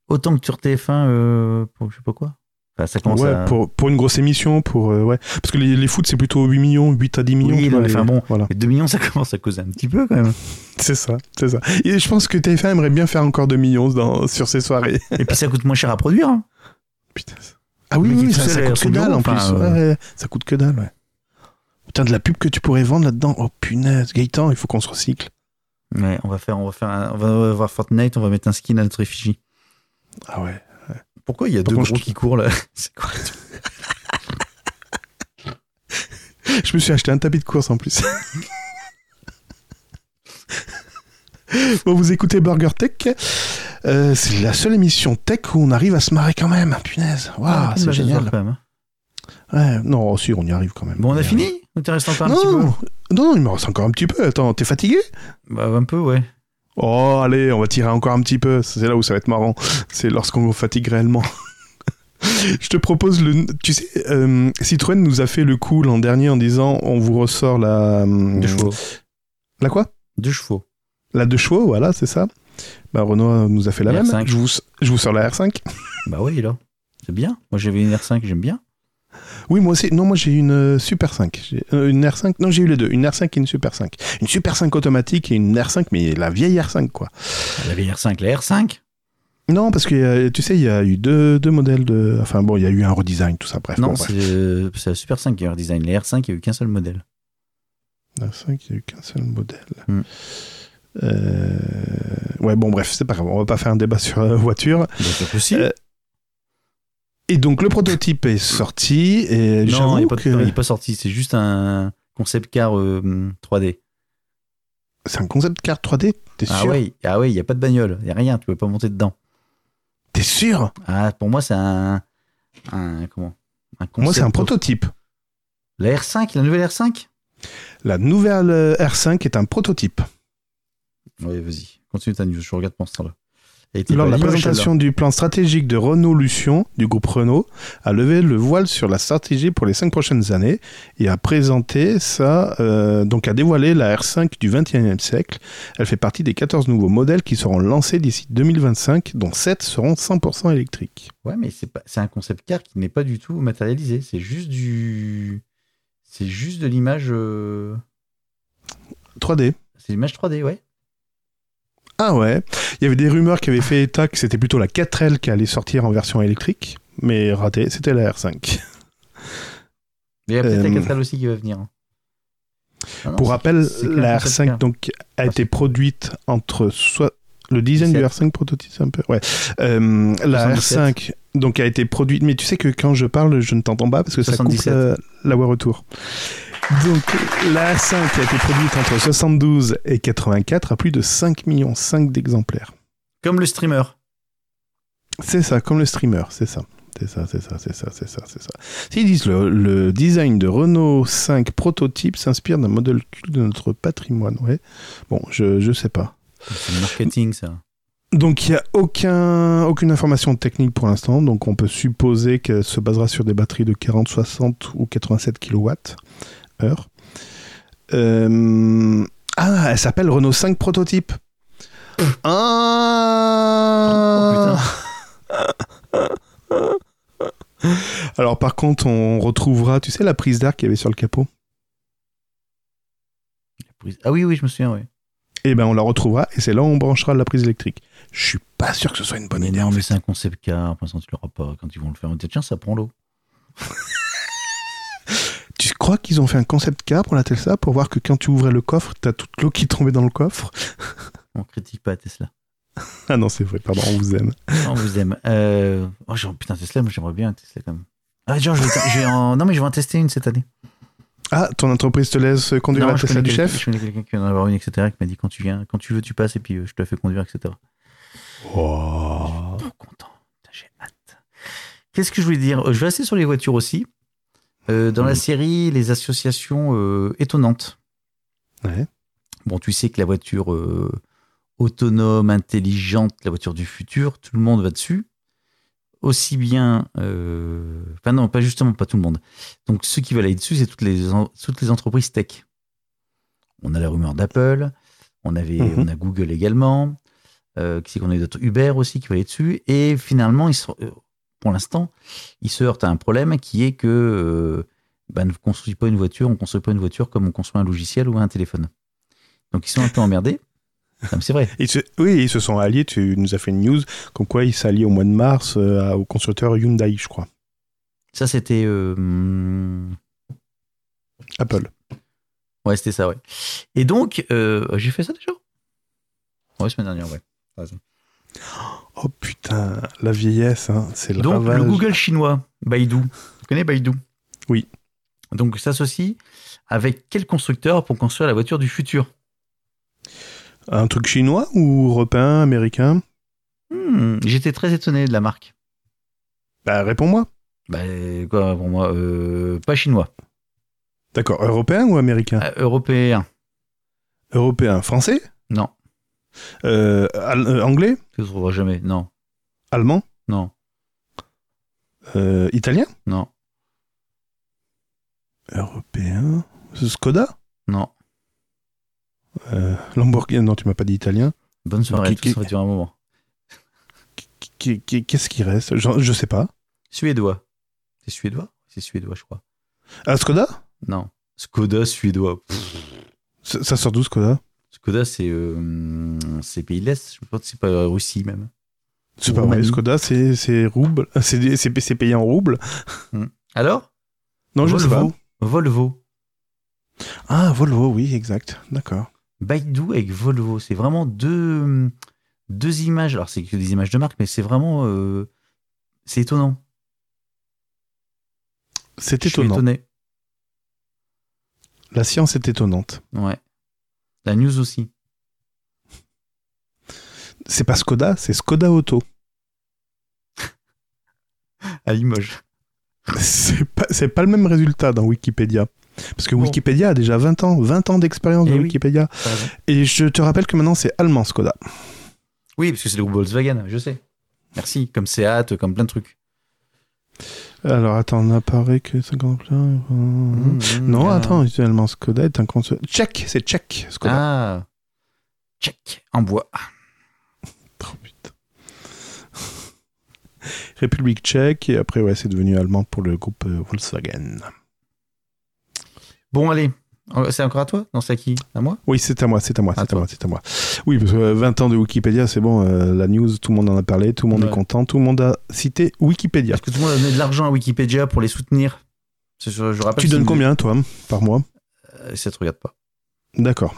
Autant que sur TF1 euh, pour je sais pas quoi. Enfin, ça commence Ouais, à. pour, pour une grosse émission, pour euh, ouais, parce que les, les foot c'est plutôt 8 millions, 8 à 10 millions. Oui, non, mais enfin bon. voilà, Mais 2 millions, ça commence à causer un petit peu quand même. c'est ça, c'est ça. Et je pense que TF1 aimerait bien faire encore 2 millions dans, sur ces soirées. Et puis ça coûte moins cher à produire. hein. Putain. Ah oui, oui, ça, coûte que dalle en plus. Ouais, euh, ouais, ça coûte que dalle, ouais. Putain, de la pub que tu pourrais vendre là-dedans. Oh punaise, Gaëtan, il faut qu'on se recycle. Ouais, on va faire, on va faire, un- on va voir Fortnite, on va mettre un skin à notre effigie. Ah ouais. Pourquoi il y a Par deux contre, gros je- qui courent là? C'est quoi Je me suis acheté un tapis de course en plus. bon, vous écoutez Burger Tech. Euh, c'est la seule émission tech où on arrive à se marrer quand même. Punaise. Waouh, Ah, c'est bah, génial. quand même, hein. Ouais, non, si, on y arrive quand même. Bon, on a fini. Ou t'es resté encore un non, petit peu non, non, il me reste encore un petit peu. Attends, t'es fatigué Bah, un peu, ouais. Oh, allez, on va tirer encore un petit peu. C'est là où ça va être marrant. C'est lorsqu'on fatigue réellement. Je te propose le. Tu sais, euh, Citroën nous a fait le coup l'an dernier en disant on vous ressort la. hum, Deux chevaux. La quoi? Deux chevaux. La deux chevaux, voilà, c'est ça. Bah, Renault nous a fait la La même. R5. Je vous, je vous sors la R5. Bah oui, là. C'est bien. Moi, j'avais une R5, j'aime bien. Oui, moi aussi. Non, moi j'ai une euh, Super 5. J'ai, euh, une R5. Non, j'ai eu les deux. Une R5 et une Super 5. Une Super 5 automatique et une R5, mais la vieille R5, quoi. La vieille R5, la R5 Non, parce que euh, tu sais, il y a eu deux, deux modèles de. Enfin bon, il y a eu un redesign, tout ça. Bref, Non, bon, c'est euh, la Super 5 qui a eu un design. La R5, il n'y a eu qu'un seul modèle. La R5, il n'y a eu qu'un seul modèle. Hmm. Euh, Ouais, bon, bref, c'est pas grave. On va pas faire un débat sur la voiture. Donc, possible. Euh, Et donc, le prototype est sorti. Et non, il n'est pas, que sorti. C'est juste un concept car euh, 3D. c'est un concept car 3D. T'es Ah sûr? ouais, ah ouais, il n'y a pas de bagnole. Il n'y a rien. Tu peux pas monter dedans. T'es sûr? Ah, pour moi, c'est un, un. Comment? Un Moi, c'est un concept- prototype. La R5, la nouvelle R5 La nouvelle euh, R5 est un prototype. Oui, vas-y. Continue ta news. Je regarde pour ce temps-là. Lors de la présentation du plan stratégique de Renault Lution, du groupe Renault, a levé le voile sur la stratégie pour les cinq prochaines années et a présenté ça, euh, donc a dévoilé la R5 du 21e siècle. Elle fait partie des 14 nouveaux modèles qui seront lancés d'ici 2025, dont 7 seront 100% électriques. Ouais, mais c'est un concept car qui n'est pas du tout matérialisé. C'est juste du, c'est juste de l'image, euh, 3D. c'est l'image 3D, ouais. Ah ouais, il y avait des rumeurs qui avaient fait état que c'était plutôt la 4L qui allait sortir en version électrique, mais raté, c'était la R5. Il y a peut-être Euh, la 4L aussi qui va venir. Ah non, Pour rappel, la un concept R5 car. donc a été produite entre soit le design du 17. R5 prototype un peu ouais Euh, la 77. R5 donc a été produite mais tu sais que quand je parle je ne t'entends pas parce que ça coupe 77. la, la voix retour donc la R5 a été produite entre 72 et 84 à plus de 5 millions 5 d'exemplaires Comme le streamer. c'est ça comme le streamer c'est ça c'est ça, c'est ça, c'est ça, c'est ça, c'est ça. S'ils disent le, le design de Renault 5 prototype s'inspire d'un modèle de notre patrimoine, ouais. Bon, je, je sais pas. C'est le marketing, ça. Donc il n'y a aucun, aucune information technique pour l'instant, donc on peut supposer qu'elle se basera sur des batteries de 40, 60 ou 87 Euh, Ah, elle s'appelle Renault 5 prototype. Ah Alors par contre, on retrouvera, tu sais, la prise d'air qu'il y avait sur le capot? Ah oui, oui, je me souviens, oui. Eh ben on la retrouvera et c'est là où on branchera la prise électrique. Je suis pas sûr que ce soit une bonne Mais idée. non, en mais fait. c'est un concept car. Pour l'instant, tu l'auras pas. Quand ils vont le faire, on tiens, ça prend l'eau. Crois qu'ils ont fait un concept car pour la Tesla pour voir que quand tu ouvrais le coffre, t'as toute l'eau qui tombait dans le coffre On critique pas Tesla. Ah non, c'est vrai, pardon, on vous aime. On vous aime. Euh... Oh, genre, putain, Tesla, moi j'aimerais bien un Tesla quand même. Ah, genre, je vais, je vais en... Non, mais je vais en tester une cette année. Ah, ton entreprise te laisse conduire non, la je Tesla du chef Je connais quelqu'un qui en a avoir une, etc., qui m'a dit quand tu viens, quand tu veux, tu passes et puis euh, je te la fais conduire, etc. Oh. Trop content. J'ai hâte. Qu'est-ce que je voulais dire? Euh, Je vais rester sur les voitures aussi. Euh, dans la série, les associations euh, étonnantes. Ouais. Bon, tu sais que la voiture euh, autonome, intelligente, la voiture du futur, tout le monde va dessus. Aussi bien. Enfin, non, pas justement, pas tout le monde. Donc, ceux qui veulent aller dessus, c'est toutes les, en- toutes les entreprises tech. On a la rumeur d'Apple, on, avait, Mhm. on a Google également, qui c'est qu'on a eu d'autres? Uber aussi qui va aller dessus. Et finalement, ils euh, pour l'instant, ils se heurtent à un problème qui est que euh, bah, ne construit pas une voiture, on construit pas une voiture comme on construit un logiciel ou un téléphone. Donc ils sont un peu emmerdés. Mais c'est vrai. Ils se- Oui, ils se sont alliés, tu nous as fait une news, comme quoi ils s'allient au mois de mars euh, au constructeur Hyundai, je crois. Ça c'était euh, hum, Apple. ouais c'était ça ouais. Et donc j'ai fait ça déjà? Ouais semaine dernière ouais. Oh putain, la vieillesse, hein, c'est le Donc ravage. le Google chinois Baidu. Tu connais Baidu? Oui. Donc s'associe avec quel constructeur pour construire la voiture du futur? Un truc chinois ou européen, américain? Hmm, J'étais très étonné de la marque. Bah réponds-moi. Bah quoi pour moi euh, pas chinois, D'accord, européen ou américain? Euh, européen. Européen, français? Non, Euh, euh, Anglais? Tu ne trouveras jamais. Non, Allemand? Non, Euh, Italien? Non, Européen? Skoda? Non. Euh, Lamborghini Non, tu m'as pas dit italien. Bonne soirée, qui- tout qui- un moment. Qui- Qu'est-ce qui reste? Je, je sais pas. Suédois. C'est suédois? C'est suédois, je crois. Ah, Skoda? Non. Skoda suédois. Pff, ça, ça sort d'où Skoda? Skoda, c'est euh, c'est pays de l'Est. Je pense que c'est pas Russie même. C'est pas vrai. Skoda, c'est rouble. C'est payé en rouble. Alors? Non, je sais pas. Volvo. Volvo. Ah, Volvo, oui, exact. D'accord. Baidu avec Volvo. C'est vraiment deux, deux images. Alors, c'est que des images de marque, mais c'est vraiment. euh, c'est étonnant. C'est Je suis étonnant. étonné. La science est étonnante. Ouais. La news aussi. C'est pas Skoda, c'est Skoda Auto. À Limoges. C'est pas, c'est pas le même résultat dans Wikipédia. Parce que Bon. Wikipédia a déjà 20 ans, 20 ans d'expérience Eh de oui. Wikipédia. Et je te rappelle que maintenant c'est allemand Skoda. Oui, parce que c'est le groupe Volkswagen, je sais. Merci. Comme Seat, comme plein de trucs. Alors attends, on apparaît que 50 plein. Mmh, Non, ah. attends, allemand Skoda est un constructeur. Tchèque, c'est tchèque Skoda. Ah. Check. En bois. Oh, putain. République tchèque, et après, ouais, c'est devenu allemand pour le groupe euh, Volkswagen. Bon, allez. Euh, C'est encore à toi? Non, c'est à qui? À moi? Oui, c'est à moi, c'est à moi, c'est à moi, c'est à moi. Oui, parce que euh, 20 ans de Wikipédia, c'est bon, euh, la news, tout le monde en a parlé, tout le monde Ouais. est content, tout le monde a cité Wikipédia. Est-ce que tout le monde a donné de l'argent à Wikipédia pour les soutenir je rappelle, Tu donnes combien, toi, par mois? Euh, Ça te regarde pas. D'accord.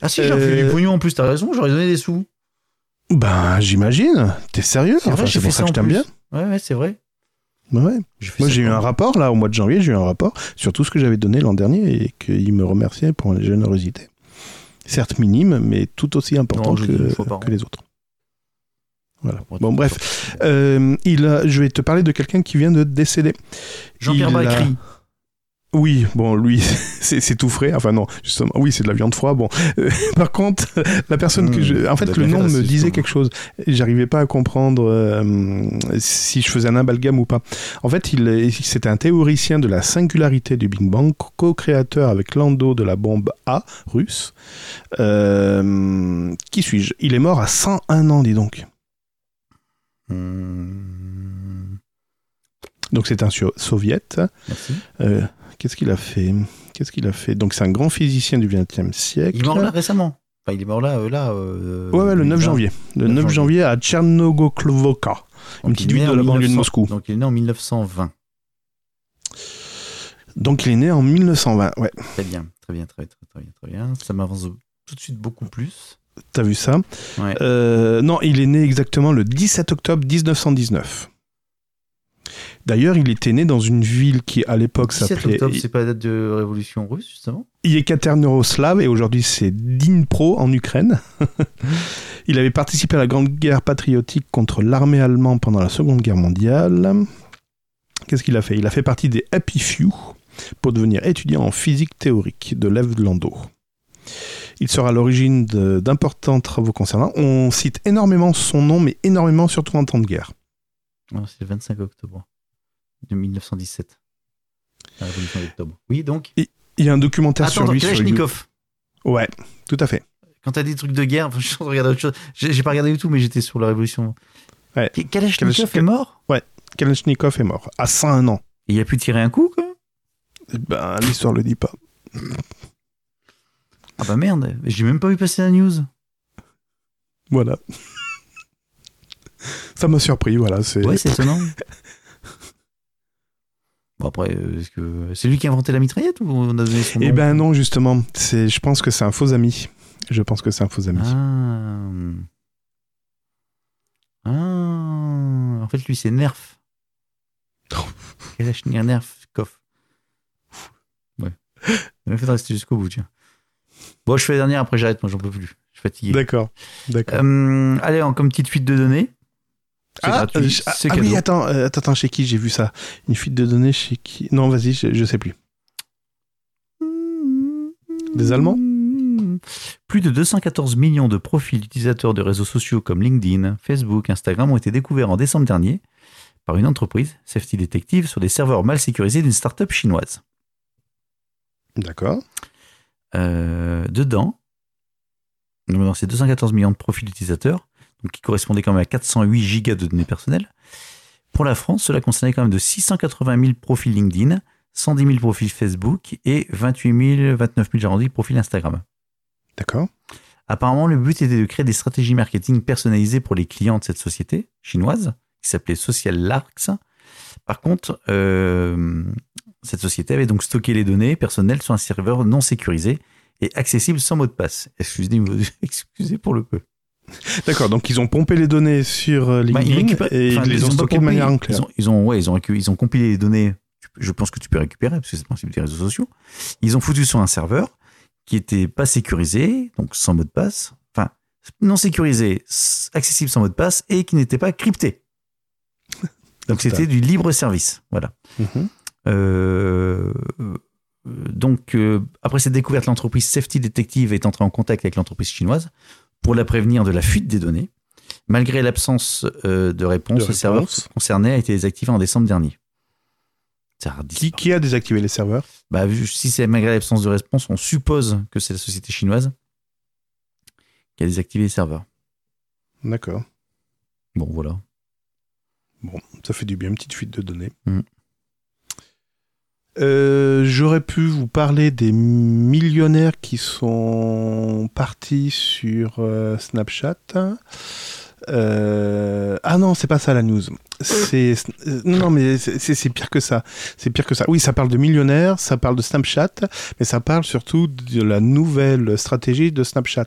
Ah si, j'ai Euh, du pognon en plus, t'as raison, j'aurais donné des sous. Ben, j'imagine. T'es sérieux? Enfin, C'est fait pour ça que je t'aime bien. Ouais, ouais, c'est vrai. Ouais. Moi, j'ai eu un rapport, là, au mois de janvier, j'ai eu un rapport sur tout ce que j'avais donné l'an dernier et qu'il me remerciait pour ma générosité. Certes minime, mais tout aussi important Non, que, les autres. Voilà. Bon, bref. Euh, il a- je vais te parler de quelqu'un qui vient de décéder. Jean-Pierre a- Bacry. Oui, bon, lui, c'est c'est tout frais. Enfin, non, justement, oui, c'est de la viande froide. Bon, Euh, par contre, la personne que Mmh, je. En fait, le nom me disait quelque chose. J'arrivais pas à comprendre euh, si je faisais un amalgame ou pas. En fait, il est- c'était un théoricien de la singularité du Big Bang, co-créateur avec Lando de la bombe A russe. Euh, qui suis-je? Il est mort à 101 ans, dis donc. Mmh, Donc, c'est un so- soviète. Merci. Euh, Qu'est-ce qu'il a fait? Qu'est-ce qu'il a fait? Donc, c'est un grand physicien du XXe siècle. Il est mort là récemment. Enfin, il est mort là, euh, là. euh, Ouais, ouais, le 9 20. janvier. Le 9 9 janvier à Tchernogoklovka, une petite ville de la banlieue de 1900 Moscou. Donc il est né en 1920. Donc il est né en 1920. Ouais, Très bien, très bien, très bien, très, très bien, très bien. Ça m'avance tout de suite beaucoup plus. t'as vu ça? Ouais. Euh, Non, il est né exactement le 17 octobre 1919. D'ailleurs, il était né dans une ville qui, à l'époque, 17 s'appelait c'est pas la date de révolution russe, justement et aujourd'hui c'est Dnipro en Ukraine. il avait participé à la Grande Guerre patriotique contre l'armée allemande pendant la Seconde Guerre mondiale. Qu'est-ce qu'il a fait? Il a fait partie des Happy Few pour devenir étudiant en physique théorique de Lev Landau. Il sera à l'origine de- d'importants travaux concernant. On cite énormément son nom, mais énormément surtout en temps de guerre. C'est le 25 octobre de 1917. La révolution d'octobre. Oui, donc. Il y a un documentaire Attends, sur lui. sur. Kalachnikov. Ouais, tout à fait. Quand t'as des trucs de guerre, enfin, je suis en train de regarder autre chose. J'ai pas regardé du tout, mais j'étais sur la révolution. Ouais. Kalachnikov est mort? Kalachnikov est mort à 101 ans. Et il a pu tirer un coup, quoi? Ben, l'histoire le dit pas. Ah bah merde, j'ai même pas vu passer la news. Voilà. Ça m'a surpris, voilà. C'est... Ouais, c'est étonnant. Bon après, euh, est-ce que c'est lui qui a inventé la mitraillette ou on a donné son nom Eh ben non, justement. C'est, je pense que c'est un faux ami. Je pense que c'est un faux ami. Ah. Ah. En fait, lui, c'est Nerf. Kalachnikov Nerf. Ouais. Il fait de rester jusqu'au bout, tiens. Bon, je fais la dernière, après j'arrête, moi j'en peux plus. Je suis fatigué. D'accord, d'accord. Euh, allez, en, comme petite fuite de données. Ah, gratuit, ah oui, attends, euh, attends, attends, chez qui j'ai vu ça? Une fuite de données chez qui? Non, vas-y, je, je sais plus. Des Allemands? Plus de 214 millions de profils d'utilisateurs de réseaux sociaux comme LinkedIn, Facebook, Instagram ont été découverts en décembre dernier par une entreprise, Safety Detective, sur des serveurs mal sécurisés d'une start-up chinoise. D'accord. Euh, dedans, dans ces 214 millions de profils d'utilisateurs, qui correspondaient quand même à 408 gigas de données personnelles, pour la France, cela concernait quand même de 680 000 profils LinkedIn, 110 000 profils Facebook et 28 000, 29 000, j'ai arrondi, profils Instagram. D'accord. Apparemment, le but était de créer des stratégies marketing personnalisées pour les clients de cette société chinoise, qui s'appelait Social Larks. Par contre, euh, cette société avait donc stocké les données personnelles sur un serveur non sécurisé et accessible sans mot de passe. Excusez, excusez pour le peu. D'accord, donc ils ont pompé les données sur euh, Bah, LinkedIn récupèrent- et ils les ont pas stockées de manière Ils ont, ils ont, ouais, ils ont, ils ont compilé les données. Je pense que tu peux récupérer parce que c'est le principe des réseaux sociaux. Ils ont foutu sur un serveur qui était pas sécurisé, donc sans mot de passe. Enfin, non sécurisé, accessible sans mot de passe et qui n'était pas crypté. Donc c'était du libre service. Voilà. Mhm. Euh, euh, donc, euh, après cette découverte, l'entreprise Safety Detective est entrée en contact avec l'entreprise chinoise pour la prévenir de la fuite des données. Malgré l'absence euh, de réponse, De le serveur concerné a été désactivé en décembre dernier. Qui, qui a désactivé les serveurs? Bah, vu- si c'est malgré l'absence de réponse, on suppose que c'est la société chinoise qui a désactivé les serveurs. D'accord. Bon, voilà. Bon, ça fait du bien, une petite fuite de données. Mm. Euh, J'aurais pu vous parler des millionnaires qui sont partis sur euh, Snapchat. Euh, Ah non, c'est pas ça la news. C'est non, mais c'est- pire que ça. C'est pire que ça. Oui, ça parle de millionnaires, ça parle de Snapchat, mais ça parle surtout de la nouvelle stratégie de Snapchat.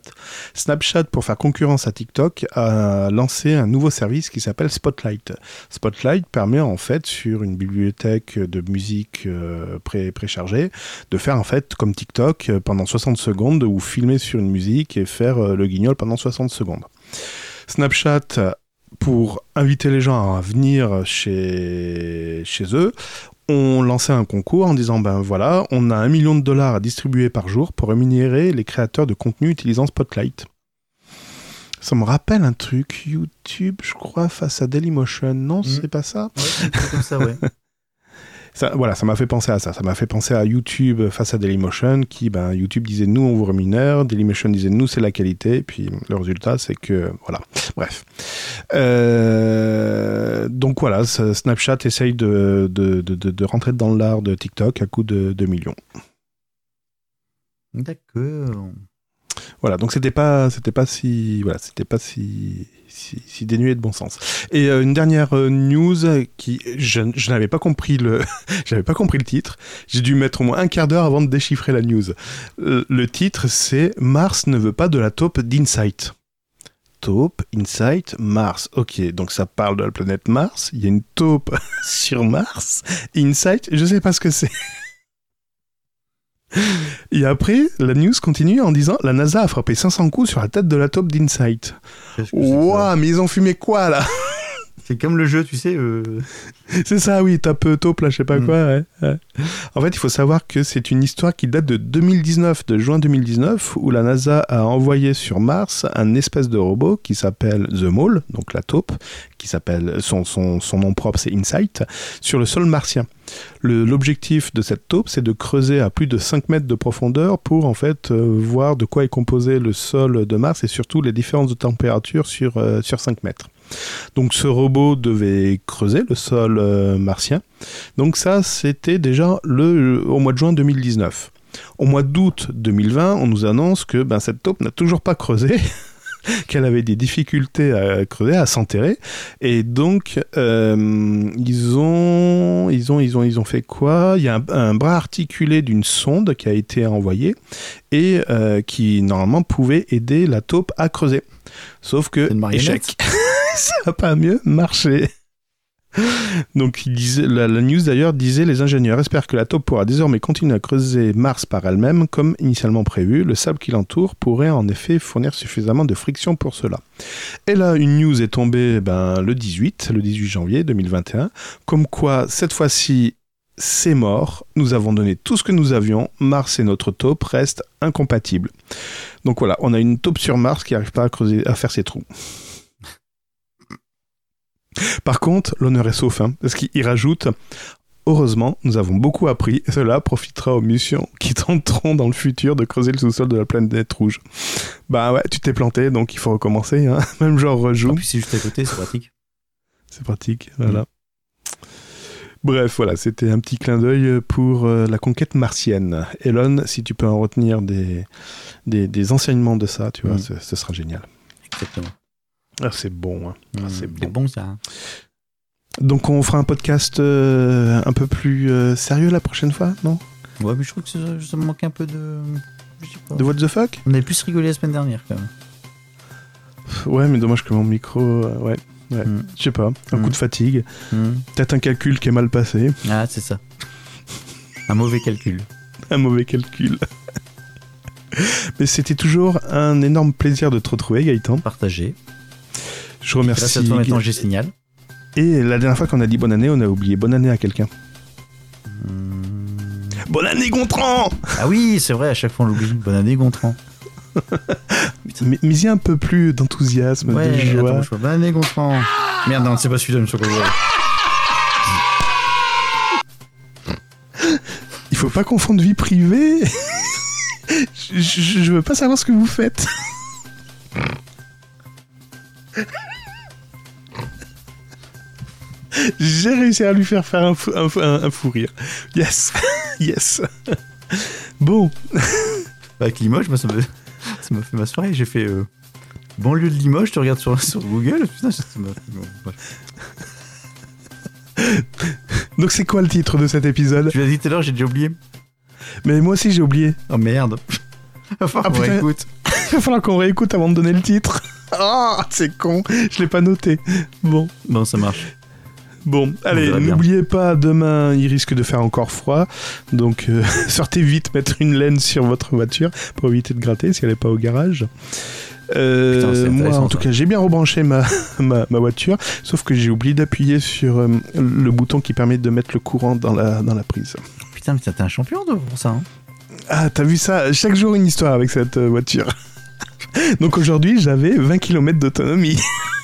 Snapchat, pour faire concurrence à TikTok, a lancé un nouveau service qui s'appelle Spotlight. Spotlight permet en fait sur une bibliothèque de musique euh, pré- préchargée de faire en fait comme TikTok euh, pendant 60 secondes ou filmer sur une musique et faire euh, le guignol pendant 60 secondes. Snapchat pour inviter les gens à venir chez, chez eux, ont lancé un concours en disant ben voilà, on a un million de dollars à distribuer par jour pour rémunérer les créateurs de contenu utilisant Spotlight. Ça me rappelle un truc, YouTube, je crois, face à Dailymotion. Non, c'est pas ça? Comme ça, ouais. voilà, ça m'a fait penser à ça. Ça m'a fait penser à YouTube face à Dailymotion, qui, ben, YouTube disait nous, on vous rémunère, Dailymotion disait nous, c'est la qualité, puis le résultat, c'est que, voilà. Bref. Euh, donc voilà, Snapchat essaye de rentrer dans l'art de TikTok à coup de 2 millions. D'accord. Voilà, donc c'était pas, c'était pas si, voilà, c'était pas si, si, dénué de bon sens. Et euh, une dernière euh, news qui, je, je n'avais pas compris le, j'avais pas compris le titre. J'ai dû mettre au moins un quart d'heure avant de déchiffrer la news. Euh, le titre, c'est Mars ne veut pas de la taupe d'Insight. Taupe, Insight, Mars. Ok, donc ça parle de la planète Mars. Il y a une taupe sur Mars. Insight, je sais pas ce que c'est. Et après, la news continue en disant la NASA a frappé 500 coups sur la tête de la taupe d'Insight. Ouah, mais ils ont fumé quoi là? C'est comme le jeu, tu sais. euh, C'est ça, oui, tape taupe là, je sais pas Mm. quoi. ouais, ouais. En fait, il faut savoir que c'est une histoire qui date de 2019, de juin 2019, où la NASA a envoyé sur Mars un espèce de robot qui s'appelle The Mole, donc la taupe, qui s'appelle son, son, son nom propre, c'est Insight, sur le sol martien. L'objectif de cette taupe, c'est de creuser à plus de 5 mètres de profondeur pour en fait euh, voir de quoi est composé le sol de Mars et surtout les différences de température sur, euh, sur 5 mètres. Donc ce robot devait creuser le sol euh, martien. Donc ça, c'était déjà le, au mois de juin 2019. Au mois d'août 2020, on nous annonce que ben, cette taupe n'a toujours pas creusé, qu'elle avait des difficultés à creuser, à s'enterrer. Et donc, euh, ils, ont, ils, ont, ils, ont, ils ont fait quoi? Il y a un, un bras articulé d'une sonde qui a été envoyé et euh, qui, normalement, pouvait aider la taupe à creuser. Sauf que, échec, ça n'a pas mieux marché. Donc, il disait, la, la news d'ailleurs disait les ingénieurs espèrent que la taupe pourra désormais continuer à creuser Mars par elle-même comme initialement prévu. Le sable qui l'entoure pourrait en effet fournir suffisamment de friction pour cela. Et là, une news est tombée ben, le 18, le 18 janvier 2021, comme quoi cette fois-ci c'est mort, nous avons donné tout ce que nous avions, Mars et notre taupe restent incompatibles. Donc voilà, on a une taupe sur Mars qui n'arrive pas à creuser, à faire ses trous. Par contre, l'honneur est sauf, hein, parce qu'il rajoute Heureusement, nous avons beaucoup appris et cela profitera aux missions qui tenteront dans le futur de creuser le sous-sol de la planète rouge. Bah ouais, tu t'es planté, donc il faut recommencer. Hein. Même genre rejoue. Et puis c'est juste à côté, c'est pratique. C'est pratique, voilà. Bref, voilà, c'était un petit clin d'œil pour euh, la conquête martienne. Elon, si tu peux en retenir des, des, des enseignements de ça, tu vois, Mm. ce, ce sera génial. Exactement. Ah, c'est bon. hein. Ah, Mmh, c'est bon ça. hein. Donc on fera un podcast euh, un peu plus euh, sérieux la prochaine fois, non? Ouais, mais je trouve que ça, ça me manque un peu de. Je sais pas. De what the fuck? On avait plus rigolé la semaine dernière quand même. Ouais, mais dommage que mon micro. euh, ouais, ouais. Mm. Je sais pas. Un Mm. coup de fatigue. Hmm. Peut-être un calcul qui est mal passé. Ah, c'est ça. Un mauvais calcul. Un mauvais calcul. mais c'était toujours un énorme plaisir de te retrouver, Gaëtan. Partagé. Je Grâce à remercie. toi maintenant j'ai signal. Et la dernière fois qu'on a dit bonne année, on a oublié bonne année à quelqu'un. Hmm. Bonne année, Gontran Ah oui, c'est vrai, à chaque fois on l'oublie. Bonne année Gontran. Mais, mais il y a un peu plus d'enthousiasme, Ouais, de attends, joie. je. Bonne année Gontran. Merde, non, c'est pas celui-là, monsieur. Il faut pas confondre vie privée. je, je- je veux pas savoir ce que vous faites. J'ai réussi à lui faire faire un, fou, un fou- un- un fou rire. Yes, yes. Bon, Avec Limoges, moi, ça m'a ça m'a fait ma soirée. J'ai fait euh, banlieue de Limoges, tu regardes sur, sur Google. Putain, ça m'a bref. donc c'est quoi le titre de cet épisode? Tu l'as dit tout à l'heure, j'ai déjà oublié. Mais moi aussi j'ai oublié. Oh merde. Va falloir Ah, qu'on réécoute. Il va falloir qu'on réécoute avant de donner le titre. Ah, c'est con, je l'ai pas noté. Bon. Bon, ça marche. Bon, allez, n'oubliez pas, demain, il risque de faire encore froid. Donc, euh, sortez vite mettre une laine sur votre voiture pour éviter de gratter si elle n'est pas au garage. Euh, Putain, moi, en tout cas, j'ai bien rebranché ma, ma, ma voiture, sauf que j'ai oublié d'appuyer sur euh, le bouton qui permet de mettre le courant dans la, dans la prise. Putain, mais t'es un champion toi, pour ça. Hein. Ah, t'as vu ça? Chaque jour une histoire avec cette voiture. Donc aujourd'hui, j'avais 20 km d'autonomie.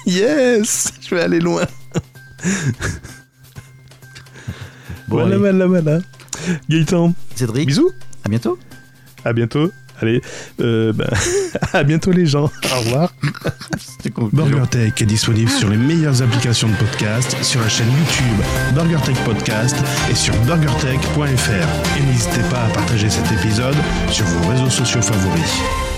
yes Je vais aller loin. Bon, voilà, voilà, voilà. Gaëtan, Cédric, bisous à bientôt. À bientôt. Allez, euh, ben, à bientôt les gens. Au revoir. BurgerTech est disponible sur les meilleures applications de podcast, sur la chaîne YouTube BurgerTech Podcast et sur burgertech.fr. Et n'hésitez pas à partager cet épisode sur vos réseaux sociaux favoris.